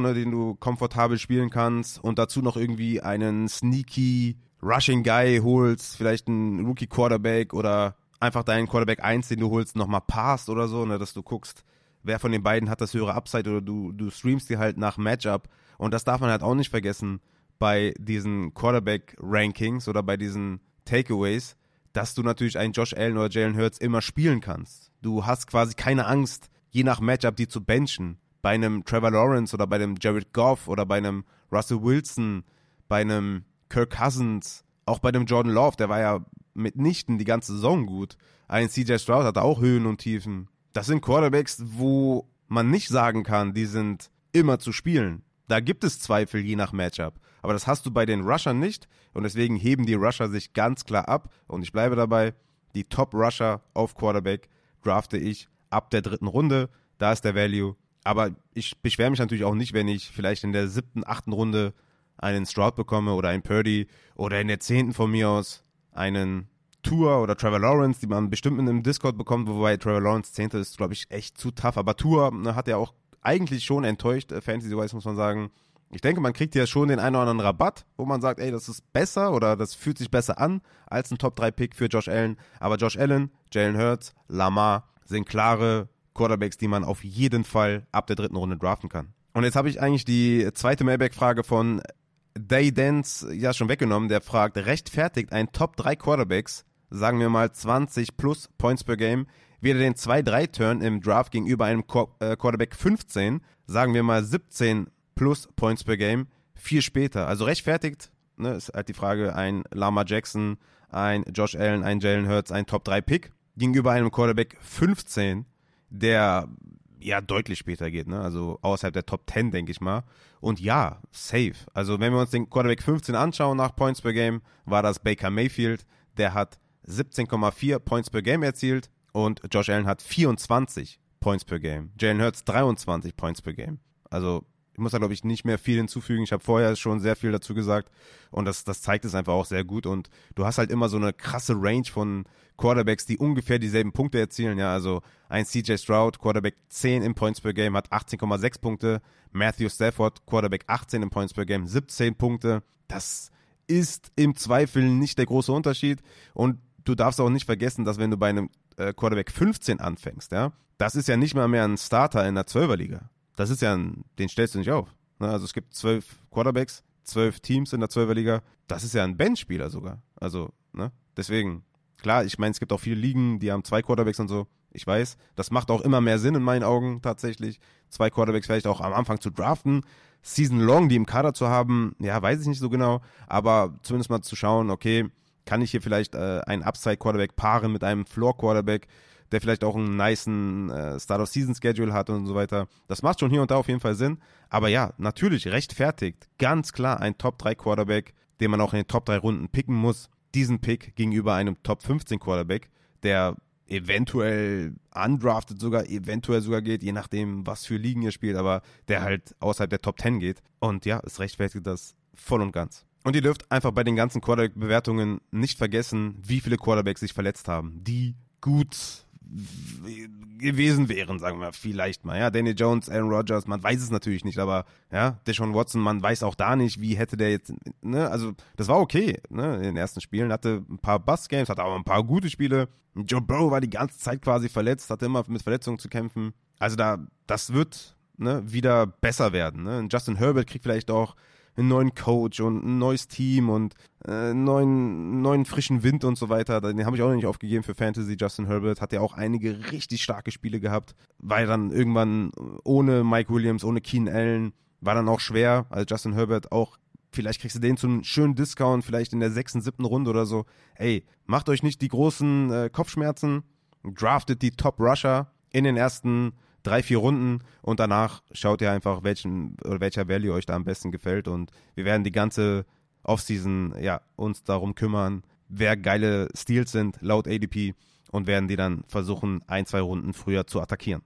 ne, den du komfortabel spielen kannst und dazu noch irgendwie einen sneaky Rushing Guy holst, vielleicht einen Rookie Quarterback oder einfach deinen Quarterback 1, den du holst, nochmal passt oder so, ne, dass du guckst, wer von den beiden hat das höhere Upside oder du, du streamst dir halt nach Matchup und das darf man halt auch nicht vergessen bei diesen Quarterback-Rankings oder bei diesen Takeaways, dass du natürlich einen Josh Allen oder Jalen Hurts immer spielen kannst. Du hast quasi keine Angst, je nach Matchup die zu benchen. Bei einem Trevor Lawrence oder bei einem Jared Goff oder bei einem Russell Wilson, bei einem Kirk Cousins, auch bei einem Jordan Love, der war ja mitnichten die ganze Saison gut. Ein CJ Stroud hatte auch Höhen und Tiefen. Das sind Quarterbacks, wo man nicht sagen kann, die sind immer zu spielen. Da gibt es Zweifel je nach Matchup. Aber das hast du bei den Rushern nicht. Und deswegen heben die Rusher sich ganz klar ab. Und ich bleibe dabei, die Top-Rusher auf Quarterback drafte ich ab der dritten Runde. Da ist der Value. Aber ich beschwere mich natürlich auch nicht, wenn ich vielleicht in der siebten, achten Runde einen Stroud bekomme oder einen Purdy oder in der zehnten von mir aus einen Tour oder Trevor Lawrence, die man bestimmt in einem Discord bekommt, wobei Trevor Lawrence zehnte ist, glaube ich, echt zu tough. Aber Tour ne, hat ja auch eigentlich schon enttäuscht, äh, Fantasy-wise muss man sagen. Ich denke, man kriegt ja schon den einen oder anderen Rabatt, wo man sagt, ey, das ist besser oder das fühlt sich besser an als ein Top-3-Pick für Josh Allen. Aber Josh Allen, Jalen Hurts, Lamar sind klare Quarterbacks, die man auf jeden Fall ab der dritten Runde draften kann. Und jetzt habe ich eigentlich die zweite Mailback-Frage von Day Dance ja schon weggenommen. Der fragt, rechtfertigt ein Top 3 Quarterbacks, sagen wir mal 20 plus Points per Game, wieder den 2-3-Turn im Draft gegenüber einem äh, Quarterback 15, sagen wir mal 17 plus Points per Game, vier später. Also rechtfertigt, ne, ist halt die Frage, ein Lama Jackson, ein Josh Allen, ein Jalen Hurts, ein Top 3 Pick gegenüber einem Quarterback 15, der ja deutlich später geht, ne? Also außerhalb der Top 10, denke ich mal. Und ja, safe. Also wenn wir uns den Quarterback 15 anschauen nach Points per Game, war das Baker Mayfield. Der hat 17,4 Points per Game erzielt und Josh Allen hat 24 Points per Game. Jalen Hurts 23 Points per Game. Also ich muss da, glaube ich, nicht mehr viel hinzufügen. Ich habe vorher schon sehr viel dazu gesagt und das, das zeigt es einfach auch sehr gut. Und du hast halt immer so eine krasse Range von Quarterbacks, die ungefähr dieselben Punkte erzielen. Ja, also ein CJ Stroud, Quarterback 10 im Points per Game, hat 18,6 Punkte. Matthew Stafford, Quarterback 18 im Points per Game, 17 Punkte. Das ist im Zweifel nicht der große Unterschied. Und du darfst auch nicht vergessen, dass wenn du bei einem äh, Quarterback 15 anfängst, ja, das ist ja nicht mal mehr ein Starter in der 12er Liga. Das ist ja ein, den stellst du nicht auf. Ne? Also es gibt zwölf Quarterbacks, zwölf Teams in der 12er Liga. Das ist ja ein Bandspieler sogar. Also, ne? Deswegen, klar, ich meine, es gibt auch viele Ligen, die haben zwei Quarterbacks und so. Ich weiß, das macht auch immer mehr Sinn in meinen Augen tatsächlich. Zwei Quarterbacks vielleicht auch am Anfang zu draften. Season long, die im Kader zu haben, ja, weiß ich nicht so genau. Aber zumindest mal zu schauen, okay, kann ich hier vielleicht äh, einen Upside-Quarterback paaren mit einem Floor-Quarterback, der vielleicht auch einen niceen äh, Start-of-Season-Schedule hat und so weiter. Das macht schon hier und da auf jeden Fall Sinn. Aber ja, natürlich rechtfertigt ganz klar ein Top-3-Quarterback, den man auch in den Top 3 Runden picken muss, diesen Pick gegenüber einem Top 15 Quarterback, der eventuell undrafted sogar, eventuell sogar geht, je nachdem, was für Ligen ihr spielt, aber der halt außerhalb der Top 10 geht. Und ja, es rechtfertigt das voll und ganz. Und ihr dürft einfach bei den ganzen Quarterback-Bewertungen nicht vergessen, wie viele Quarterbacks sich verletzt haben, die gut gewesen wären, sagen wir vielleicht mal. Ja, Danny Jones, Aaron Rodgers, man weiß es natürlich nicht, aber ja, Deshaun Watson, man weiß auch da nicht, wie hätte der jetzt, ne, also das war okay, ne, in den ersten Spielen, hatte ein paar Bust-Games, hatte aber ein paar gute Spiele. Joe Burrow war die ganze Zeit quasi verletzt, hatte immer mit Verletzungen zu kämpfen. Also da, das wird ne, wieder besser werden. Ne? Justin Herbert kriegt vielleicht auch einen neuen Coach und ein neues Team und äh, neuen, neuen frischen Wind und so weiter. Den habe ich auch noch nicht aufgegeben für Fantasy. Justin Herbert hat ja auch einige richtig starke Spiele gehabt, weil dann irgendwann ohne Mike Williams, ohne Keen Allen, war dann auch schwer. Also Justin Herbert auch vielleicht kriegst du den zu einem schönen Discount, vielleicht in der sechsten, siebten Runde oder so. Ey, macht euch nicht die großen äh, Kopfschmerzen, draftet die Top Rusher in den ersten drei, vier Runden und danach schaut ihr einfach, welchen welcher Value euch da am besten gefällt und wir werden die ganze Offseason ja, uns darum kümmern, wer geile Steals sind laut ADP und werden die dann versuchen, ein, zwei Runden früher zu attackieren.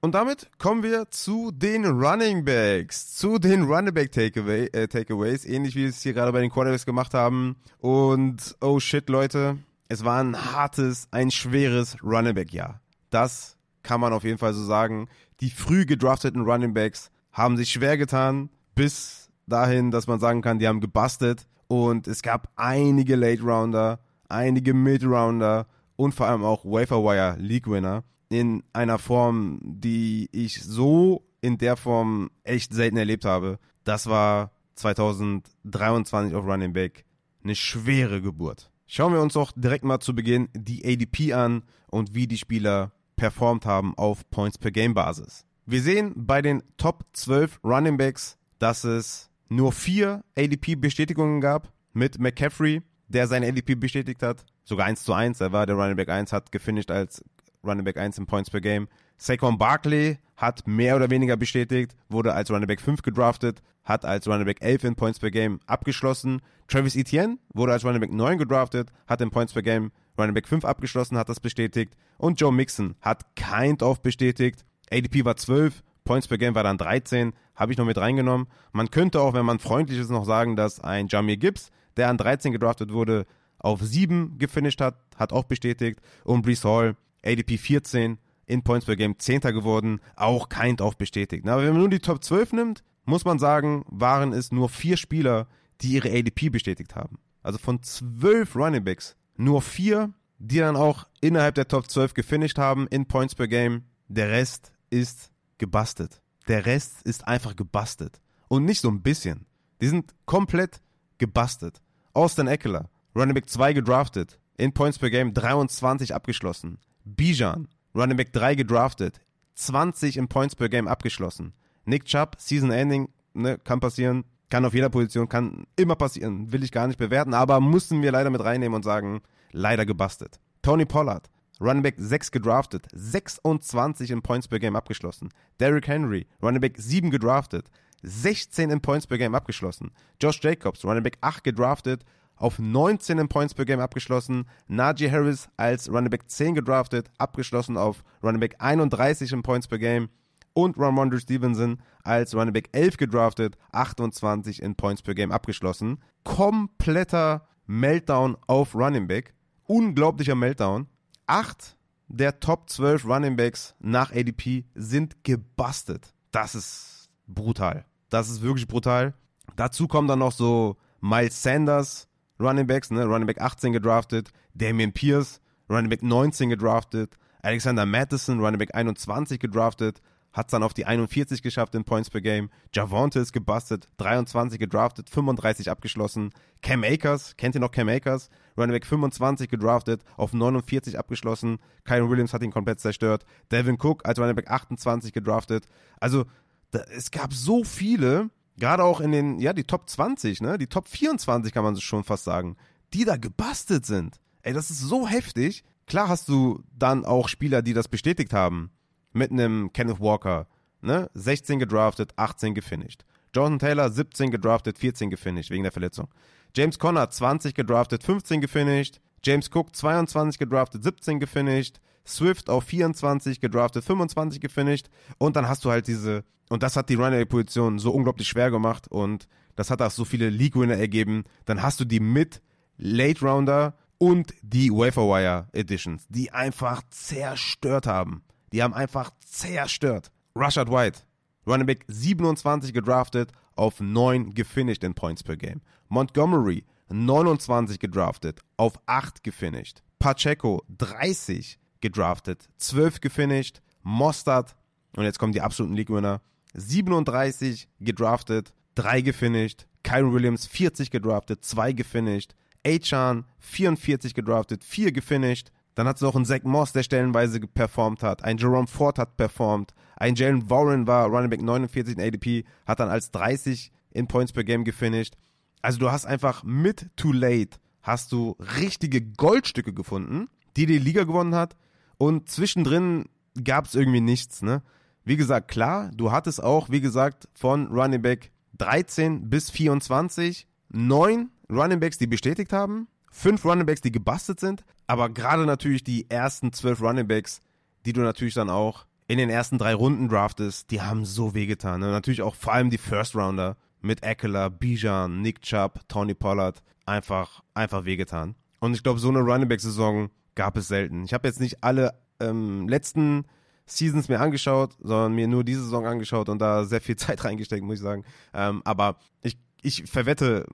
Und damit kommen wir zu den Running Backs, zu den Running Back Takeaway, äh, Takeaways, ähnlich wie wir es hier gerade bei den Quarterbacks gemacht haben. Und oh shit, Leute, es war ein hartes, ein schweres Running Back Jahr. Das kann man auf jeden Fall so sagen. Die früh gedrafteten Running Backs haben sich schwer getan, bis dahin, dass man sagen kann, die haben gebastelt. Und es gab einige Late Rounder, einige Mid Rounder und vor allem auch Waferwire League Winner in einer Form, die ich so in der Form echt selten erlebt habe. Das war 2023 auf Running Back eine schwere Geburt. Schauen wir uns doch direkt mal zu Beginn die ADP an und wie die Spieler performt haben auf Points per Game Basis. Wir sehen bei den Top 12 Running Backs, dass es nur vier ADP-Bestätigungen gab mit McCaffrey, der seine ADP bestätigt hat. Sogar 1 zu 1. Er war der Running Back 1, hat gefinisht als Running Back 1 in Points per Game. Saquon Barkley hat mehr oder weniger bestätigt, wurde als Running Back 5 gedraftet, hat als Running Back 11 in Points per Game abgeschlossen. Travis Etienne wurde als Running Back 9 gedraftet, hat in Points per Game Running Back 5 abgeschlossen, hat das bestätigt. Und Joe Mixon hat kind of bestätigt. ADP war 12, Points per Game war dann 13, habe ich noch mit reingenommen. Man könnte auch, wenn man freundlich ist, noch sagen, dass ein Jamie Gibbs, der an 13 gedraftet wurde, auf 7 gefinisht hat, hat auch bestätigt. Und Brees Hall, ADP 14, in Points per Game 10. geworden, auch kind of bestätigt. Aber wenn man nur die Top 12 nimmt, muss man sagen, waren es nur vier Spieler, die ihre ADP bestätigt haben. Also von 12 Running Backs nur vier, die dann auch innerhalb der Top 12 gefinisht haben in Points per Game. Der Rest ist gebastelt. Der Rest ist einfach gebastelt. Und nicht so ein bisschen. Die sind komplett gebastelt. Austin Eckler, Running Back 2 gedraftet, in Points per Game 23 abgeschlossen. Bijan, Running Back 3 gedraftet, 20 in Points per Game abgeschlossen. Nick Chubb, Season Ending, ne, kann passieren, kann auf jeder Position, kann immer passieren, will ich gar nicht bewerten, aber mussten wir leider mit reinnehmen und sagen, leider gebastelt. Tony Pollard, Running Back 6 gedraftet, 26 in Points per Game abgeschlossen. Derrick Henry, Running Back 7 gedraftet, 16 in Points per Game abgeschlossen. Josh Jacobs, Running Back 8 gedraftet, auf 19 in Points per Game abgeschlossen. Najee Harris als Running Back 10 gedraftet, abgeschlossen auf Running Back 31 in Points per Game und Ramondre Stevenson als Running Back 11 gedraftet, 28 in Points per Game abgeschlossen. Kompletter Meltdown auf Running Back. Unglaublicher Meltdown. Acht der Top 12 Running Backs nach ADP sind gebastelt. Das ist brutal. Das ist wirklich brutal. Dazu kommen dann noch so Miles Sanders, Running Backs, ne? Running Back 18 gedraftet, Damian Pierce, Running Back 19 gedraftet, Alexander Madison, Running Back 21 gedraftet, hat es dann auf die 41 geschafft in Points per Game. Javonte ist gebastelt, 23 gedraftet, 35 abgeschlossen. Cam Akers, kennt ihr noch Cam Akers? Running Back 25 gedraftet, auf 49 abgeschlossen. Kyron Williams hat ihn komplett zerstört. Devin Cook als Running Back 28 gedraftet. Also, da, es gab so viele, gerade auch in den, ja, die Top 20, ne? Die Top 24 kann man schon fast sagen, die da gebastelt sind. Ey, das ist so heftig. Klar hast du dann auch Spieler, die das bestätigt haben mit einem Kenneth Walker, ne? 16 gedraftet, 18 gefinisht. Jonathan Taylor 17 gedraftet, 14 gefinisht wegen der Verletzung. James Conner 20 gedraftet, 15 gefinisht. James Cook 22 gedraftet, 17 gefinisht. Swift auf 24 gedraftet, 25 gefinisht. Und dann hast du halt diese, und das hat die Running-Position so unglaublich schwer gemacht und das hat auch so viele League-Winner ergeben. Dann hast du die mit Late Rounder und die Waferwire Editions, die einfach zerstört haben. Die haben einfach zerstört. Rashad White, Running Back 27 gedraftet, auf 9 gefinished in Points per Game. Montgomery 29 gedraftet, auf 8 gefinished. Pacheco 30 gedraftet, 12 gefinished. Mostard, und jetzt kommen die absoluten League-Winner, 37 gedraftet, 3 gefinished. Kyron Williams 40 gedraftet, 2 gefinished. Achan 44 gedraftet, 4 gefinished. Dann hat es noch einen Zach Moss, der stellenweise performt hat. Ein Jerome Ford hat performt. Ein Jalen Warren war Running Back 49 in ADP, hat dann als 30 in Points per Game gefinished. Also du hast einfach mit Too Late hast du richtige Goldstücke gefunden, die die Liga gewonnen hat. Und zwischendrin gab es irgendwie nichts. Ne? Wie gesagt, klar, du hattest auch, wie gesagt, von Running Back 13 bis 24 neun Running Backs, die bestätigt haben, fünf Running Backs, die gebastelt sind, aber gerade natürlich die ersten zwölf Running Backs, die du natürlich dann auch in den ersten drei Runden draftest, die haben so wehgetan. Ne? Natürlich auch vor allem die First Rounder mit Eckler, Bijan, Nick Chubb, Tony Pollard einfach, einfach wehgetan. Und ich glaube, so eine Running Back-Saison gab es selten. Ich habe jetzt nicht alle ähm, letzten Seasons mir angeschaut, sondern mir nur diese Saison angeschaut und da sehr viel [laughs] Zeit reingesteckt, muss ich sagen. Ähm, aber ich, ich verwette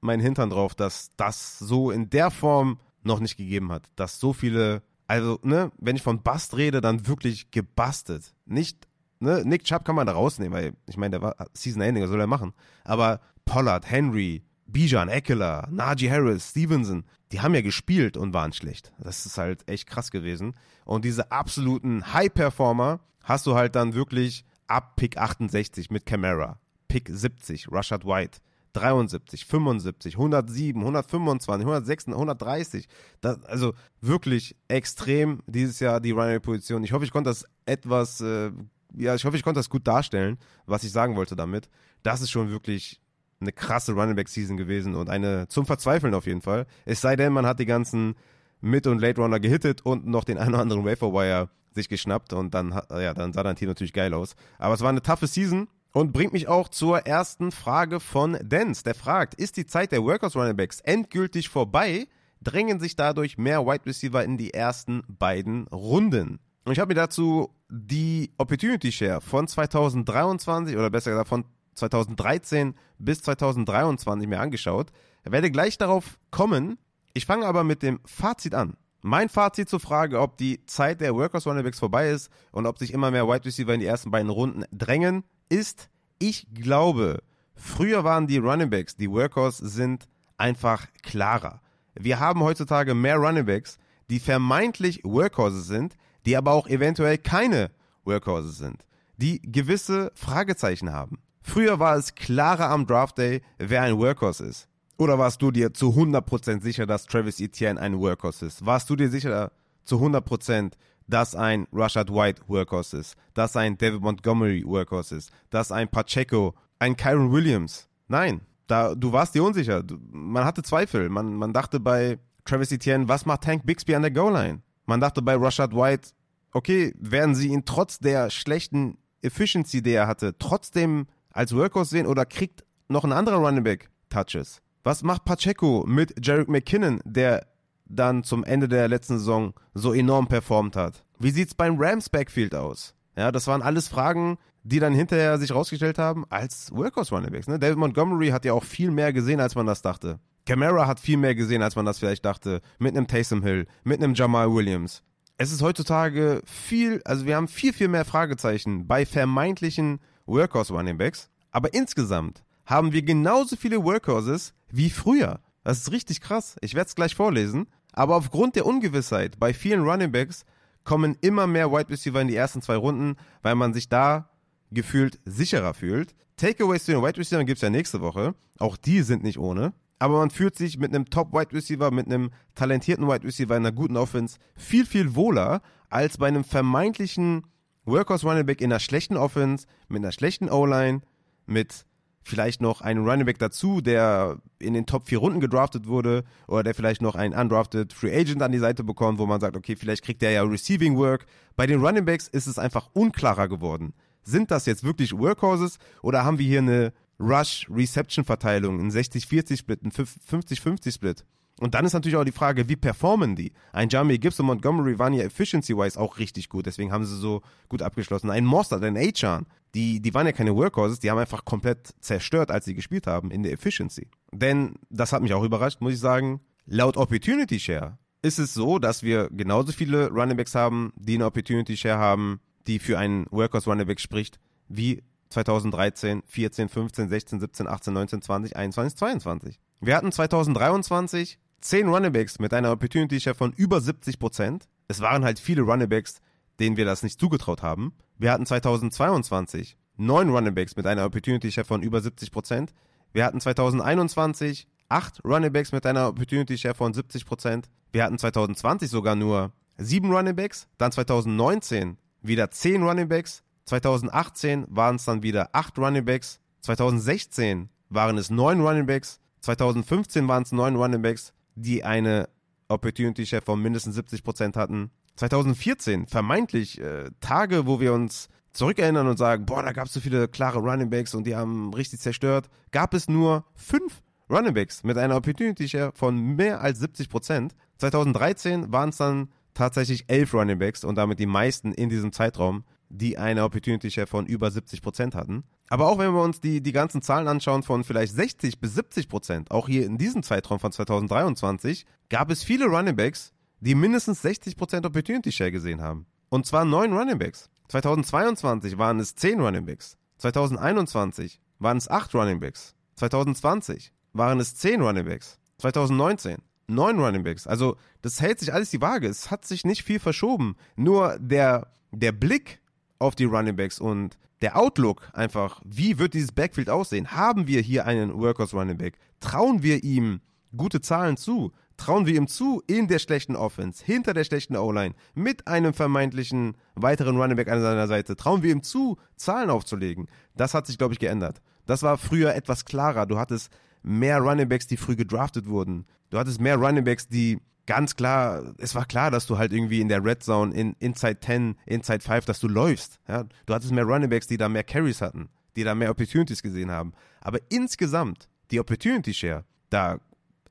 meinen Hintern drauf, dass das so in der Form noch nicht gegeben hat. Dass so viele, also, ne, wenn ich von Bast rede, dann wirklich gebastet. Nicht, ne, Nick Chubb kann man da rausnehmen, weil ich meine, der war Season Ending, was soll er machen? Aber Pollard, Henry, Bijan, Eckler, Najee Harris, Stevenson, die haben ja gespielt und waren schlecht. Das ist halt echt krass gewesen. Und diese absoluten High-Performer hast du halt dann wirklich ab Pick 68 mit Camara, Pick 70, Rashad White, 73, 75, 107, 125, 106, 130. Das, also wirklich extrem dieses Jahr die Running-Position. Ich hoffe, ich konnte das etwas, äh, ja, ich hoffe, ich konnte das gut darstellen, was ich sagen wollte damit. Das ist schon wirklich eine krasse Running Back Season gewesen und eine zum Verzweifeln auf jeden Fall. Es sei denn, man hat die ganzen Mid- und Late Runner gehittet und noch den [laughs] einen oder anderen Wafer Wire sich geschnappt und dann, ja, dann sah dein Team natürlich geil aus. Aber es war eine taffe Season und bringt mich auch zur ersten Frage von Dens. Der fragt, ist die Zeit der Workers Running Backs endgültig vorbei? Drängen sich dadurch mehr Wide Receiver in die ersten beiden Runden? Und ich habe mir dazu die Opportunity Share von 2023 oder besser gesagt von 2013 bis 2023 mir angeschaut. Ich werde gleich darauf kommen. Ich fange aber mit dem Fazit an. Mein Fazit zur Frage, ob die Zeit der Workers Running Backs vorbei ist und ob sich immer mehr Wide Receiver in die ersten beiden Runden drängen, ist, ich glaube, früher waren die Running Backs, die Workers sind einfach klarer. Wir haben heutzutage mehr Running Backs, die vermeintlich Workhorses sind, die aber auch eventuell keine Workhorses sind, die gewisse Fragezeichen haben. Früher war es klarer am Draft Day, wer ein Workhorse ist. Oder warst du dir zu 100% sicher, dass Travis Etienne ein Workhorse ist? Warst du dir sicher zu 100%, dass ein Rashad White Workhorse ist? Dass ein David Montgomery Workhorse ist? Dass ein Pacheco, ein Kyron Williams? Nein, da, du warst dir unsicher. Du, man hatte Zweifel. Man, man dachte bei Travis Etienne, was macht Tank Bixby an der Goal-Line? Man dachte bei Rashad White, okay, werden sie ihn trotz der schlechten Efficiency, die er hatte, trotzdem als Workhorse sehen oder kriegt noch ein anderer Running Back Touches? Was macht Pacheco mit Jarek McKinnon, der dann zum Ende der letzten Saison so enorm performt hat? Wie sieht's beim Rams Backfield aus? Ja, das waren alles Fragen, die dann hinterher sich rausgestellt haben als Workhorse Running Backs. Ne? David Montgomery hat ja auch viel mehr gesehen, als man das dachte. Camara hat viel mehr gesehen, als man das vielleicht dachte. Mit einem Taysom Hill, mit einem Jamal Williams. Es ist heutzutage viel, also wir haben viel, viel mehr Fragezeichen bei vermeintlichen Workhorse Running Backs. Aber insgesamt haben wir genauso viele Workhorses wie früher. Das ist richtig krass. Ich werde es gleich vorlesen. Aber aufgrund der Ungewissheit bei vielen Running Backs kommen immer mehr Wide Receiver in die ersten zwei Runden, weil man sich da gefühlt sicherer fühlt. Takeaways zu den Wide Receivers gibt es ja nächste Woche. Auch die sind nicht ohne. Aber man fühlt sich mit einem Top Wide Receiver, mit einem talentierten Wide Receiver in einer guten Offense viel, viel wohler als bei einem vermeintlichen Workhorse Running Back in einer schlechten Offense, mit einer schlechten O-Line, mit vielleicht noch einen Running Back dazu, der in den Top 4 Runden gedraftet wurde oder der vielleicht noch einen undrafted Free Agent an die Seite bekommt, wo man sagt, okay, vielleicht kriegt der ja Receiving Work. Bei den Running Backs ist es einfach unklarer geworden. Sind das jetzt wirklich Workhorses oder haben wir hier eine Rush-Reception-Verteilung, ein 60-40-Split, ein 50-50-Split? Und dann ist natürlich auch die Frage, wie performen die? Ein Jamie Gibson Montgomery waren ja efficiency-wise auch richtig gut, deswegen haben sie so gut abgeschlossen. Ein Mostert, ein Achan, die, die waren ja keine Workhorses, die haben einfach komplett zerstört, als sie gespielt haben in der Efficiency. Denn, das hat mich auch überrascht, muss ich sagen, laut Opportunity Share ist es so, dass wir genauso viele Running Backs haben, die eine Opportunity Share haben, die für einen Workhorse Running Back spricht, wie 2013, 14, 15, 16, 17, 18, 19, 20, 21, 22. Wir hatten 2023 10 Runningbacks mit einer Opportunity Share von über 70 Prozent. Es waren halt viele Runningbacks, denen wir das nicht zugetraut haben. Wir hatten 2022 9 Runningbacks mit einer Opportunity Share von über 70 Prozent. Wir hatten 2021 8 Runningbacks mit einer Opportunity Share von 70 Prozent. Wir hatten 2020 sogar nur 7 Runningbacks. Dann 2019 wieder 10 Runningbacks. 2018 waren es dann wieder 8 Runningbacks. 2016 waren es 9 Runningbacks. 2015 waren es 9 Runningbacks die eine Opportunity Share von mindestens 70% hatten. 2014, vermeintlich äh, Tage, wo wir uns zurückerinnern und sagen, boah, da gab es so viele klare Running Backs und die haben richtig zerstört, gab es nur fünf Running Backs mit einer Opportunity Share von mehr als 70% 2013 waren es dann tatsächlich elf Running Backs und damit die meisten in diesem Zeitraum die eine Opportunity Share von über 70 Prozent hatten. Aber auch wenn wir uns die, die ganzen Zahlen anschauen von vielleicht 60 bis 70 Prozent, auch hier in diesem Zeitraum von 2023, gab es viele Running Backs, die mindestens 60 Prozent Opportunity Share gesehen haben. Und zwar neun Running Backs. 2022 waren es 10 Running Backs. 2021 waren es 8 Running Backs. 2020 waren es 10 Running Backs. 2019 9 Running Backs. Also das hält sich alles die Waage. Es hat sich nicht viel verschoben. Nur der, der Blick auf die Running Backs und der Outlook einfach, wie wird dieses Backfield aussehen? Haben wir hier einen Workhorse Running Back? Trauen wir ihm gute Zahlen zu? Trauen wir ihm zu in der schlechten Offense, hinter der schlechten O-Line, mit einem vermeintlichen weiteren Running Back an seiner Seite? Trauen wir ihm zu, Zahlen aufzulegen? Das hat sich, glaube ich, geändert. Das war früher etwas klarer. Du hattest mehr Running Backs, die früh gedraftet wurden. Du hattest mehr Running Backs, die ganz klar, es war klar, dass du halt irgendwie in der Red Zone, in Inside 10, Inside 5, dass du läufst. Ja? Du hattest mehr Running Backs, die da mehr Carries hatten, die da mehr Opportunities gesehen haben. Aber insgesamt, die Opportunity Share, da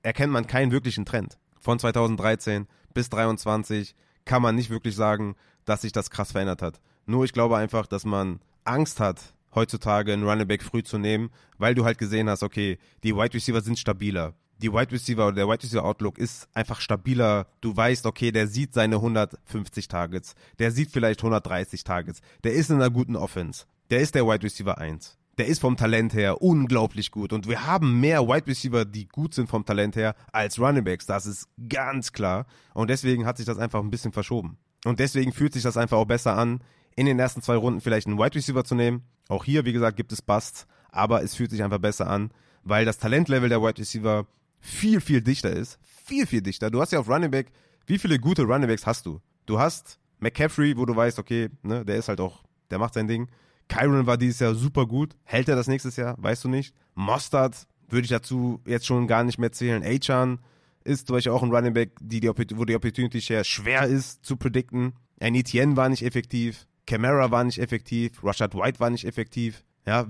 erkennt man keinen wirklichen Trend. Von 2013 bis 2023 kann man nicht wirklich sagen, dass sich das krass verändert hat. Nur ich glaube einfach, dass man Angst hat, heutzutage einen Running Back früh zu nehmen, weil du halt gesehen hast, okay, die Wide Receiver sind stabiler die Wide Receiver oder der Wide Receiver Outlook ist einfach stabiler. Du weißt, okay, der sieht seine 150 Targets, der sieht vielleicht 130 Targets, der ist in einer guten Offense, der ist der Wide Receiver 1. Der ist vom Talent her unglaublich gut und wir haben mehr Wide Receiver, die gut sind vom Talent her, als Running Backs. Das ist ganz klar. Und deswegen hat sich das einfach ein bisschen verschoben. Und deswegen fühlt sich das einfach auch besser an, in den ersten zwei Runden vielleicht einen Wide Receiver zu nehmen. Auch hier, wie gesagt, gibt es Busts, aber es fühlt sich einfach besser an, weil das Talentlevel der Wide Receiver viel, viel dichter ist. Viel, viel dichter. Du hast ja auf Running Back, wie viele gute Running Backs hast du? Du hast McCaffrey, wo du weißt, okay, ne, der ist halt auch, der macht sein Ding. Kyron war dieses Jahr super gut. Hält er das nächstes Jahr? Weißt du nicht. Mostard würde ich dazu jetzt schon gar nicht mehr zählen. Achan ist zum Beispiel auch ein Running Back, die, die, wo die Opportunity Share schwer ist zu predikten. Ein Etienne war nicht effektiv. Camara war nicht effektiv. Rashad White war nicht effektiv. Ja,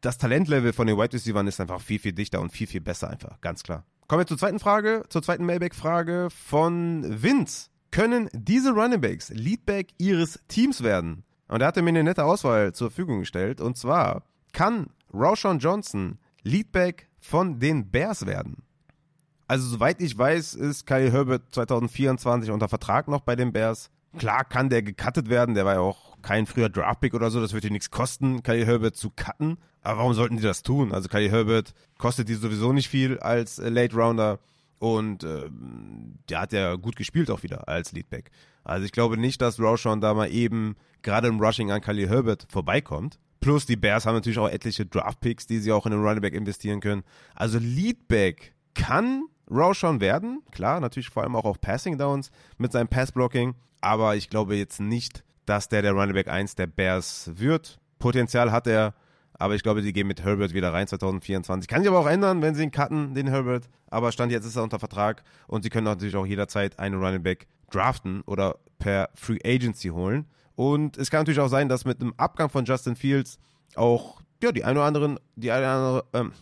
das Talentlevel von den Wide Receivers ist einfach viel, viel dichter und viel, viel besser einfach. Ganz klar. Kommen wir zur zweiten Frage, zur zweiten Mailback-Frage von Vince. Können diese Runningbacks Leadback ihres Teams werden? Und er hatte mir eine nette Auswahl zur Verfügung gestellt. Und zwar kann Roshan Johnson Leadback von den Bears werden. Also soweit ich weiß, ist Kyle Herbert 2024 unter Vertrag noch bei den Bears. Klar kann der gecuttet werden, der war ja auch kein früher Draftpick oder so, das wird dir nichts kosten, Kyle Herbert zu cutten. Aber warum sollten die das tun? Also Kyle Herbert kostet die sowieso nicht viel als äh, Late Rounder und äh, der hat ja gut gespielt auch wieder als Leadback. Also ich glaube nicht, dass Roshan da mal eben gerade im Rushing an Kyle Herbert vorbeikommt. Plus die Bears haben natürlich auch etliche Draftpicks, die sie auch in den Running Back investieren können. Also Leadback kann Roshan werden, klar, natürlich vor allem auch auf Passing Downs mit seinem Passblocking, aber ich glaube jetzt nicht, dass der der Running Back 1 der Bears wird. Potenzial hat er, aber ich glaube, die gehen mit Herbert wieder rein 2024. Kann sich aber auch ändern, wenn sie ihn cutten, den Herbert. Aber Stand jetzt ist er unter Vertrag und sie können natürlich auch jederzeit einen Running Back draften oder per Free Agency holen. Und es kann natürlich auch sein, dass mit dem Abgang von Justin Fields auch ja, die ein oder anderen, die eine andere, ähm,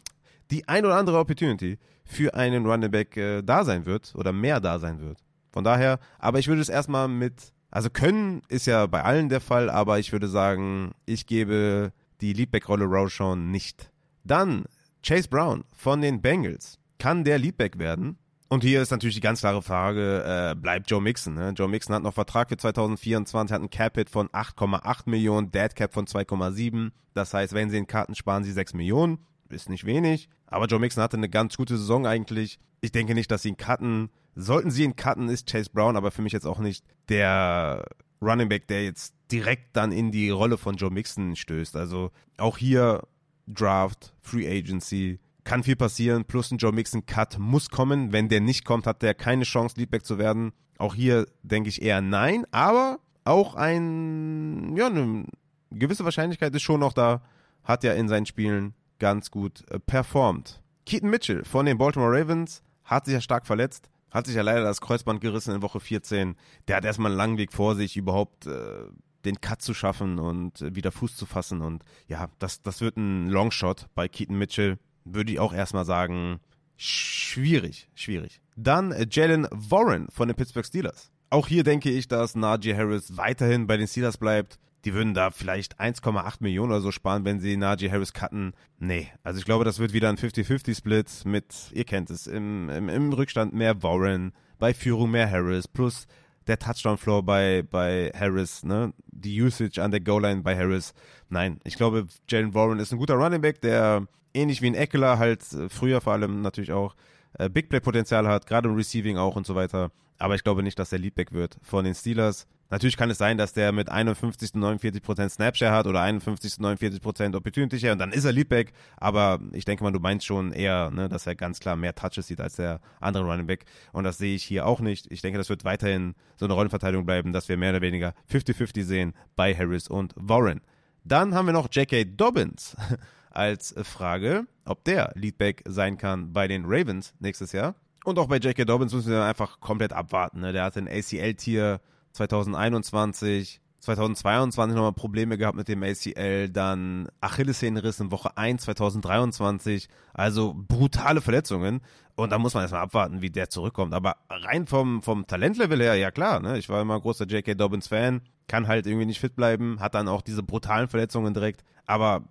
die ein oder andere Opportunity für einen Running Back äh, da sein wird oder mehr da sein wird. Von daher, aber ich würde es erstmal mit, also können ist ja bei allen der Fall, aber ich würde sagen, ich gebe die Leadback-Rolle Roshan nicht. Dann Chase Brown von den Bengals. Kann der Leadback werden? Und hier ist natürlich die ganz klare Frage, äh, bleibt Joe Mixon? Ne? Joe Mixon hat noch Vertrag für 2024, hat einen Cap-Hit von 8,8 Millionen, Dead Cap von 2,7. Das heißt, wenn sie in Karten sparen, sie 6 Millionen. Ist nicht wenig. Aber Joe Mixon hatte eine ganz gute Saison eigentlich. Ich denke nicht, dass sie ihn cutten. Sollten sie ihn cutten, ist Chase Brown, aber für mich jetzt auch nicht der Running Back, der jetzt direkt dann in die Rolle von Joe Mixon stößt. Also auch hier Draft, Free Agency, kann viel passieren, plus ein Joe Mixon Cut muss kommen. Wenn der nicht kommt, hat der keine Chance, Leadback zu werden. Auch hier denke ich eher nein, aber auch ein, ja, eine gewisse Wahrscheinlichkeit ist schon noch da. Hat ja in seinen Spielen ganz gut äh, performt. Keaton Mitchell von den Baltimore Ravens hat sich ja stark verletzt. Hat sich ja leider das Kreuzband gerissen in Woche 14. Der hat erstmal einen langen Weg vor sich, überhaupt äh, den Cut zu schaffen und äh, wieder Fuß zu fassen. Und ja, das, das wird ein Longshot bei Keaton Mitchell würde ich auch erstmal sagen, schwierig, schwierig. Dann äh, Jalen Warren von den Pittsburgh Steelers. Auch hier denke ich, dass Najee Harris weiterhin bei den Steelers bleibt. Die würden da vielleicht 1,8 Millionen oder so sparen, wenn sie Najee Harris cutten. Nee, also ich glaube, das wird wieder ein 50-50-Split mit, ihr kennt es, im, im, im Rückstand mehr Warren, bei Führung mehr Harris, plus der Touchdown-Floor bei, bei Harris, ne? Die Usage an der Goal-Line bei Harris. Nein, ich glaube, Jalen Warren ist ein guter Running Back, der ähnlich wie ein Eckler halt äh, früher vor allem natürlich auch äh, Big Play Potenzial hat, gerade im Receiving auch und so weiter. Aber ich glaube nicht, dass der Leadback wird von den Steelers. Natürlich kann es sein, dass der mit 51. 49% Snapshare hat oder 51. 49% Opportunity Share und dann ist er Leadback. Aber ich denke mal, du meinst schon eher, ne, dass er ganz klar mehr Touches sieht als der andere Running Back. Und das sehe ich hier auch nicht. Ich denke, das wird weiterhin so eine Rollenverteilung bleiben, dass wir mehr oder weniger 50-50 sehen bei Harris und Warren. Dann haben wir noch J.K. Dobbins [laughs] als Frage, ob der Leadback sein kann bei den Ravens nächstes Jahr. Und auch bei J.K. Dobbins müssen wir einfach komplett abwarten. Ne? Der hat ein ACL-Tier 2021, 2022 nochmal Probleme gehabt mit dem ACL, dann Achillessehnenriss in Woche 1 2023, also brutale Verletzungen und da muss man erstmal abwarten, wie der zurückkommt, aber rein vom, vom Talentlevel her, ja klar, ne? ich war immer großer J.K. Dobbins Fan, kann halt irgendwie nicht fit bleiben, hat dann auch diese brutalen Verletzungen direkt, aber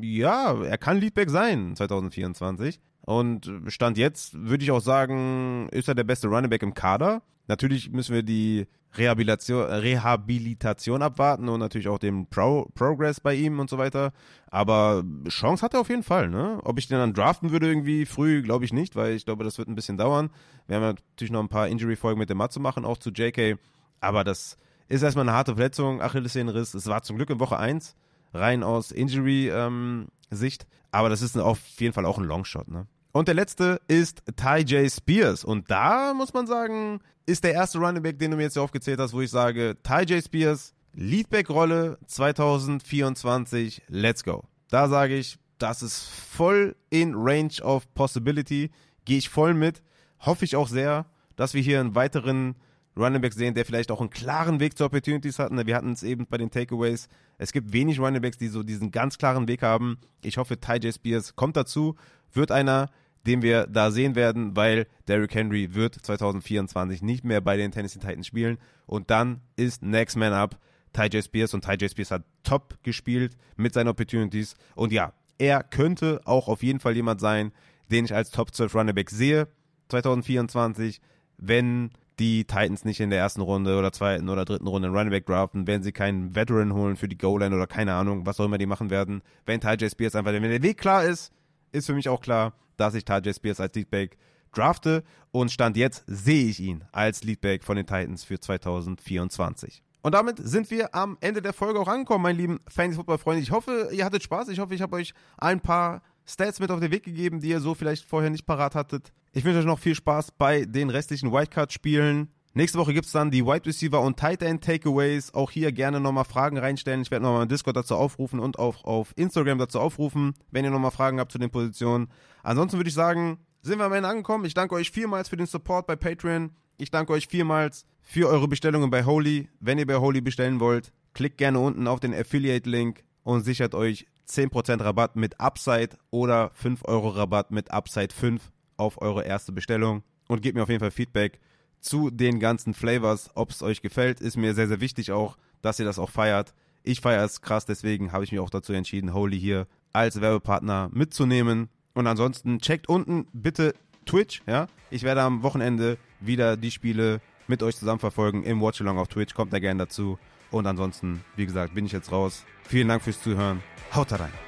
ja, er kann Leadback sein 2024 und Stand jetzt würde ich auch sagen, ist er der beste Running Back im Kader. Natürlich müssen wir die Rehabilitation, abwarten und natürlich auch den Pro Progress bei ihm und so weiter. Aber Chance hat er auf jeden Fall. Ne? Ob ich den dann draften würde irgendwie früh, glaube ich nicht, weil ich glaube, das wird ein bisschen dauern. Wir haben natürlich noch ein paar Injury-Folgen mit dem Matt zu machen, auch zu JK. Aber das ist erstmal eine harte Verletzung, Achillessehnenriss. Es war zum Glück in Woche 1, rein aus Injury-Sicht. Ähm, Aber das ist auf jeden Fall auch ein Longshot. Ne? Und der letzte ist Ty J. Spears. Und da muss man sagen, ist der erste Running Back, den du mir jetzt hier aufgezählt hast, wo ich sage, Ty J. Spears, Leadback-Rolle 2024, let's go. Da sage ich, das ist voll in Range of Possibility. Gehe ich voll mit. Hoffe ich auch sehr, dass wir hier einen weiteren Running Back sehen, der vielleicht auch einen klaren Weg zu Opportunities hat. Wir hatten es eben bei den Takeaways. Es gibt wenig Running Backs, die so diesen ganz klaren Weg haben. Ich hoffe, Ty J. Spears kommt dazu, wird einer, den wir da sehen werden, weil Derrick Henry wird 2024 nicht mehr bei den Tennessee Titans spielen und dann ist Next Man Up Ty J. Spears und Ty J. Spears hat top gespielt mit seinen Opportunities und ja, er könnte auch auf jeden Fall jemand sein, den ich als Top 12 Runnerback sehe 2024, wenn die Titans nicht in der ersten Runde oder zweiten oder dritten Runde einen Running draften, wenn sie keinen Veteran holen für die Goal-Line oder keine Ahnung, was auch immer die machen werden. Wenn Ty J. Spears einfach, wenn der Weg klar ist, ist für mich auch klar, dass ich Tajay Spears als Leadback drafte und Stand jetzt sehe ich ihn als Leadback von den Titans für 2024. Und damit sind wir am Ende der Folge auch angekommen, meine lieben Fantasy-Football-Freunde. Ich hoffe, ihr hattet Spaß. Ich hoffe, ich habe euch ein paar Stats mit auf den Weg gegeben, die ihr so vielleicht vorher nicht parat hattet. Ich wünsche euch noch viel Spaß bei den restlichen Wildcard-Spielen. Nächste Woche gibt es dann die Wide Receiver und Tight End Takeaways. Auch hier gerne nochmal Fragen reinstellen. Ich werde nochmal im Discord dazu aufrufen und auch auf Instagram dazu aufrufen, wenn ihr nochmal Fragen habt zu den Positionen. Ansonsten würde ich sagen, sind wir am Ende angekommen. Ich danke euch vielmals für den Support bei Patreon. Ich danke euch vielmals für eure Bestellungen bei Holy. Wenn ihr bei Holy bestellen wollt, klickt gerne unten auf den Affiliate-Link und sichert euch 10% Rabatt mit Upside oder 5 Euro Rabatt mit Upside 5 auf eure erste Bestellung und gebt mir auf jeden Fall Feedback zu den ganzen Flavors, ob es euch gefällt. Ist mir sehr, sehr wichtig auch, dass ihr das auch feiert. Ich feiere es krass, deswegen habe ich mich auch dazu entschieden, Holy hier als Werbepartner mitzunehmen. Und ansonsten checkt unten bitte Twitch, ja. Ich werde am Wochenende wieder die Spiele mit euch zusammen verfolgen im Watchalong auf Twitch. Kommt da gerne dazu. Und ansonsten, wie gesagt, bin ich jetzt raus. Vielen Dank fürs Zuhören. Haut rein.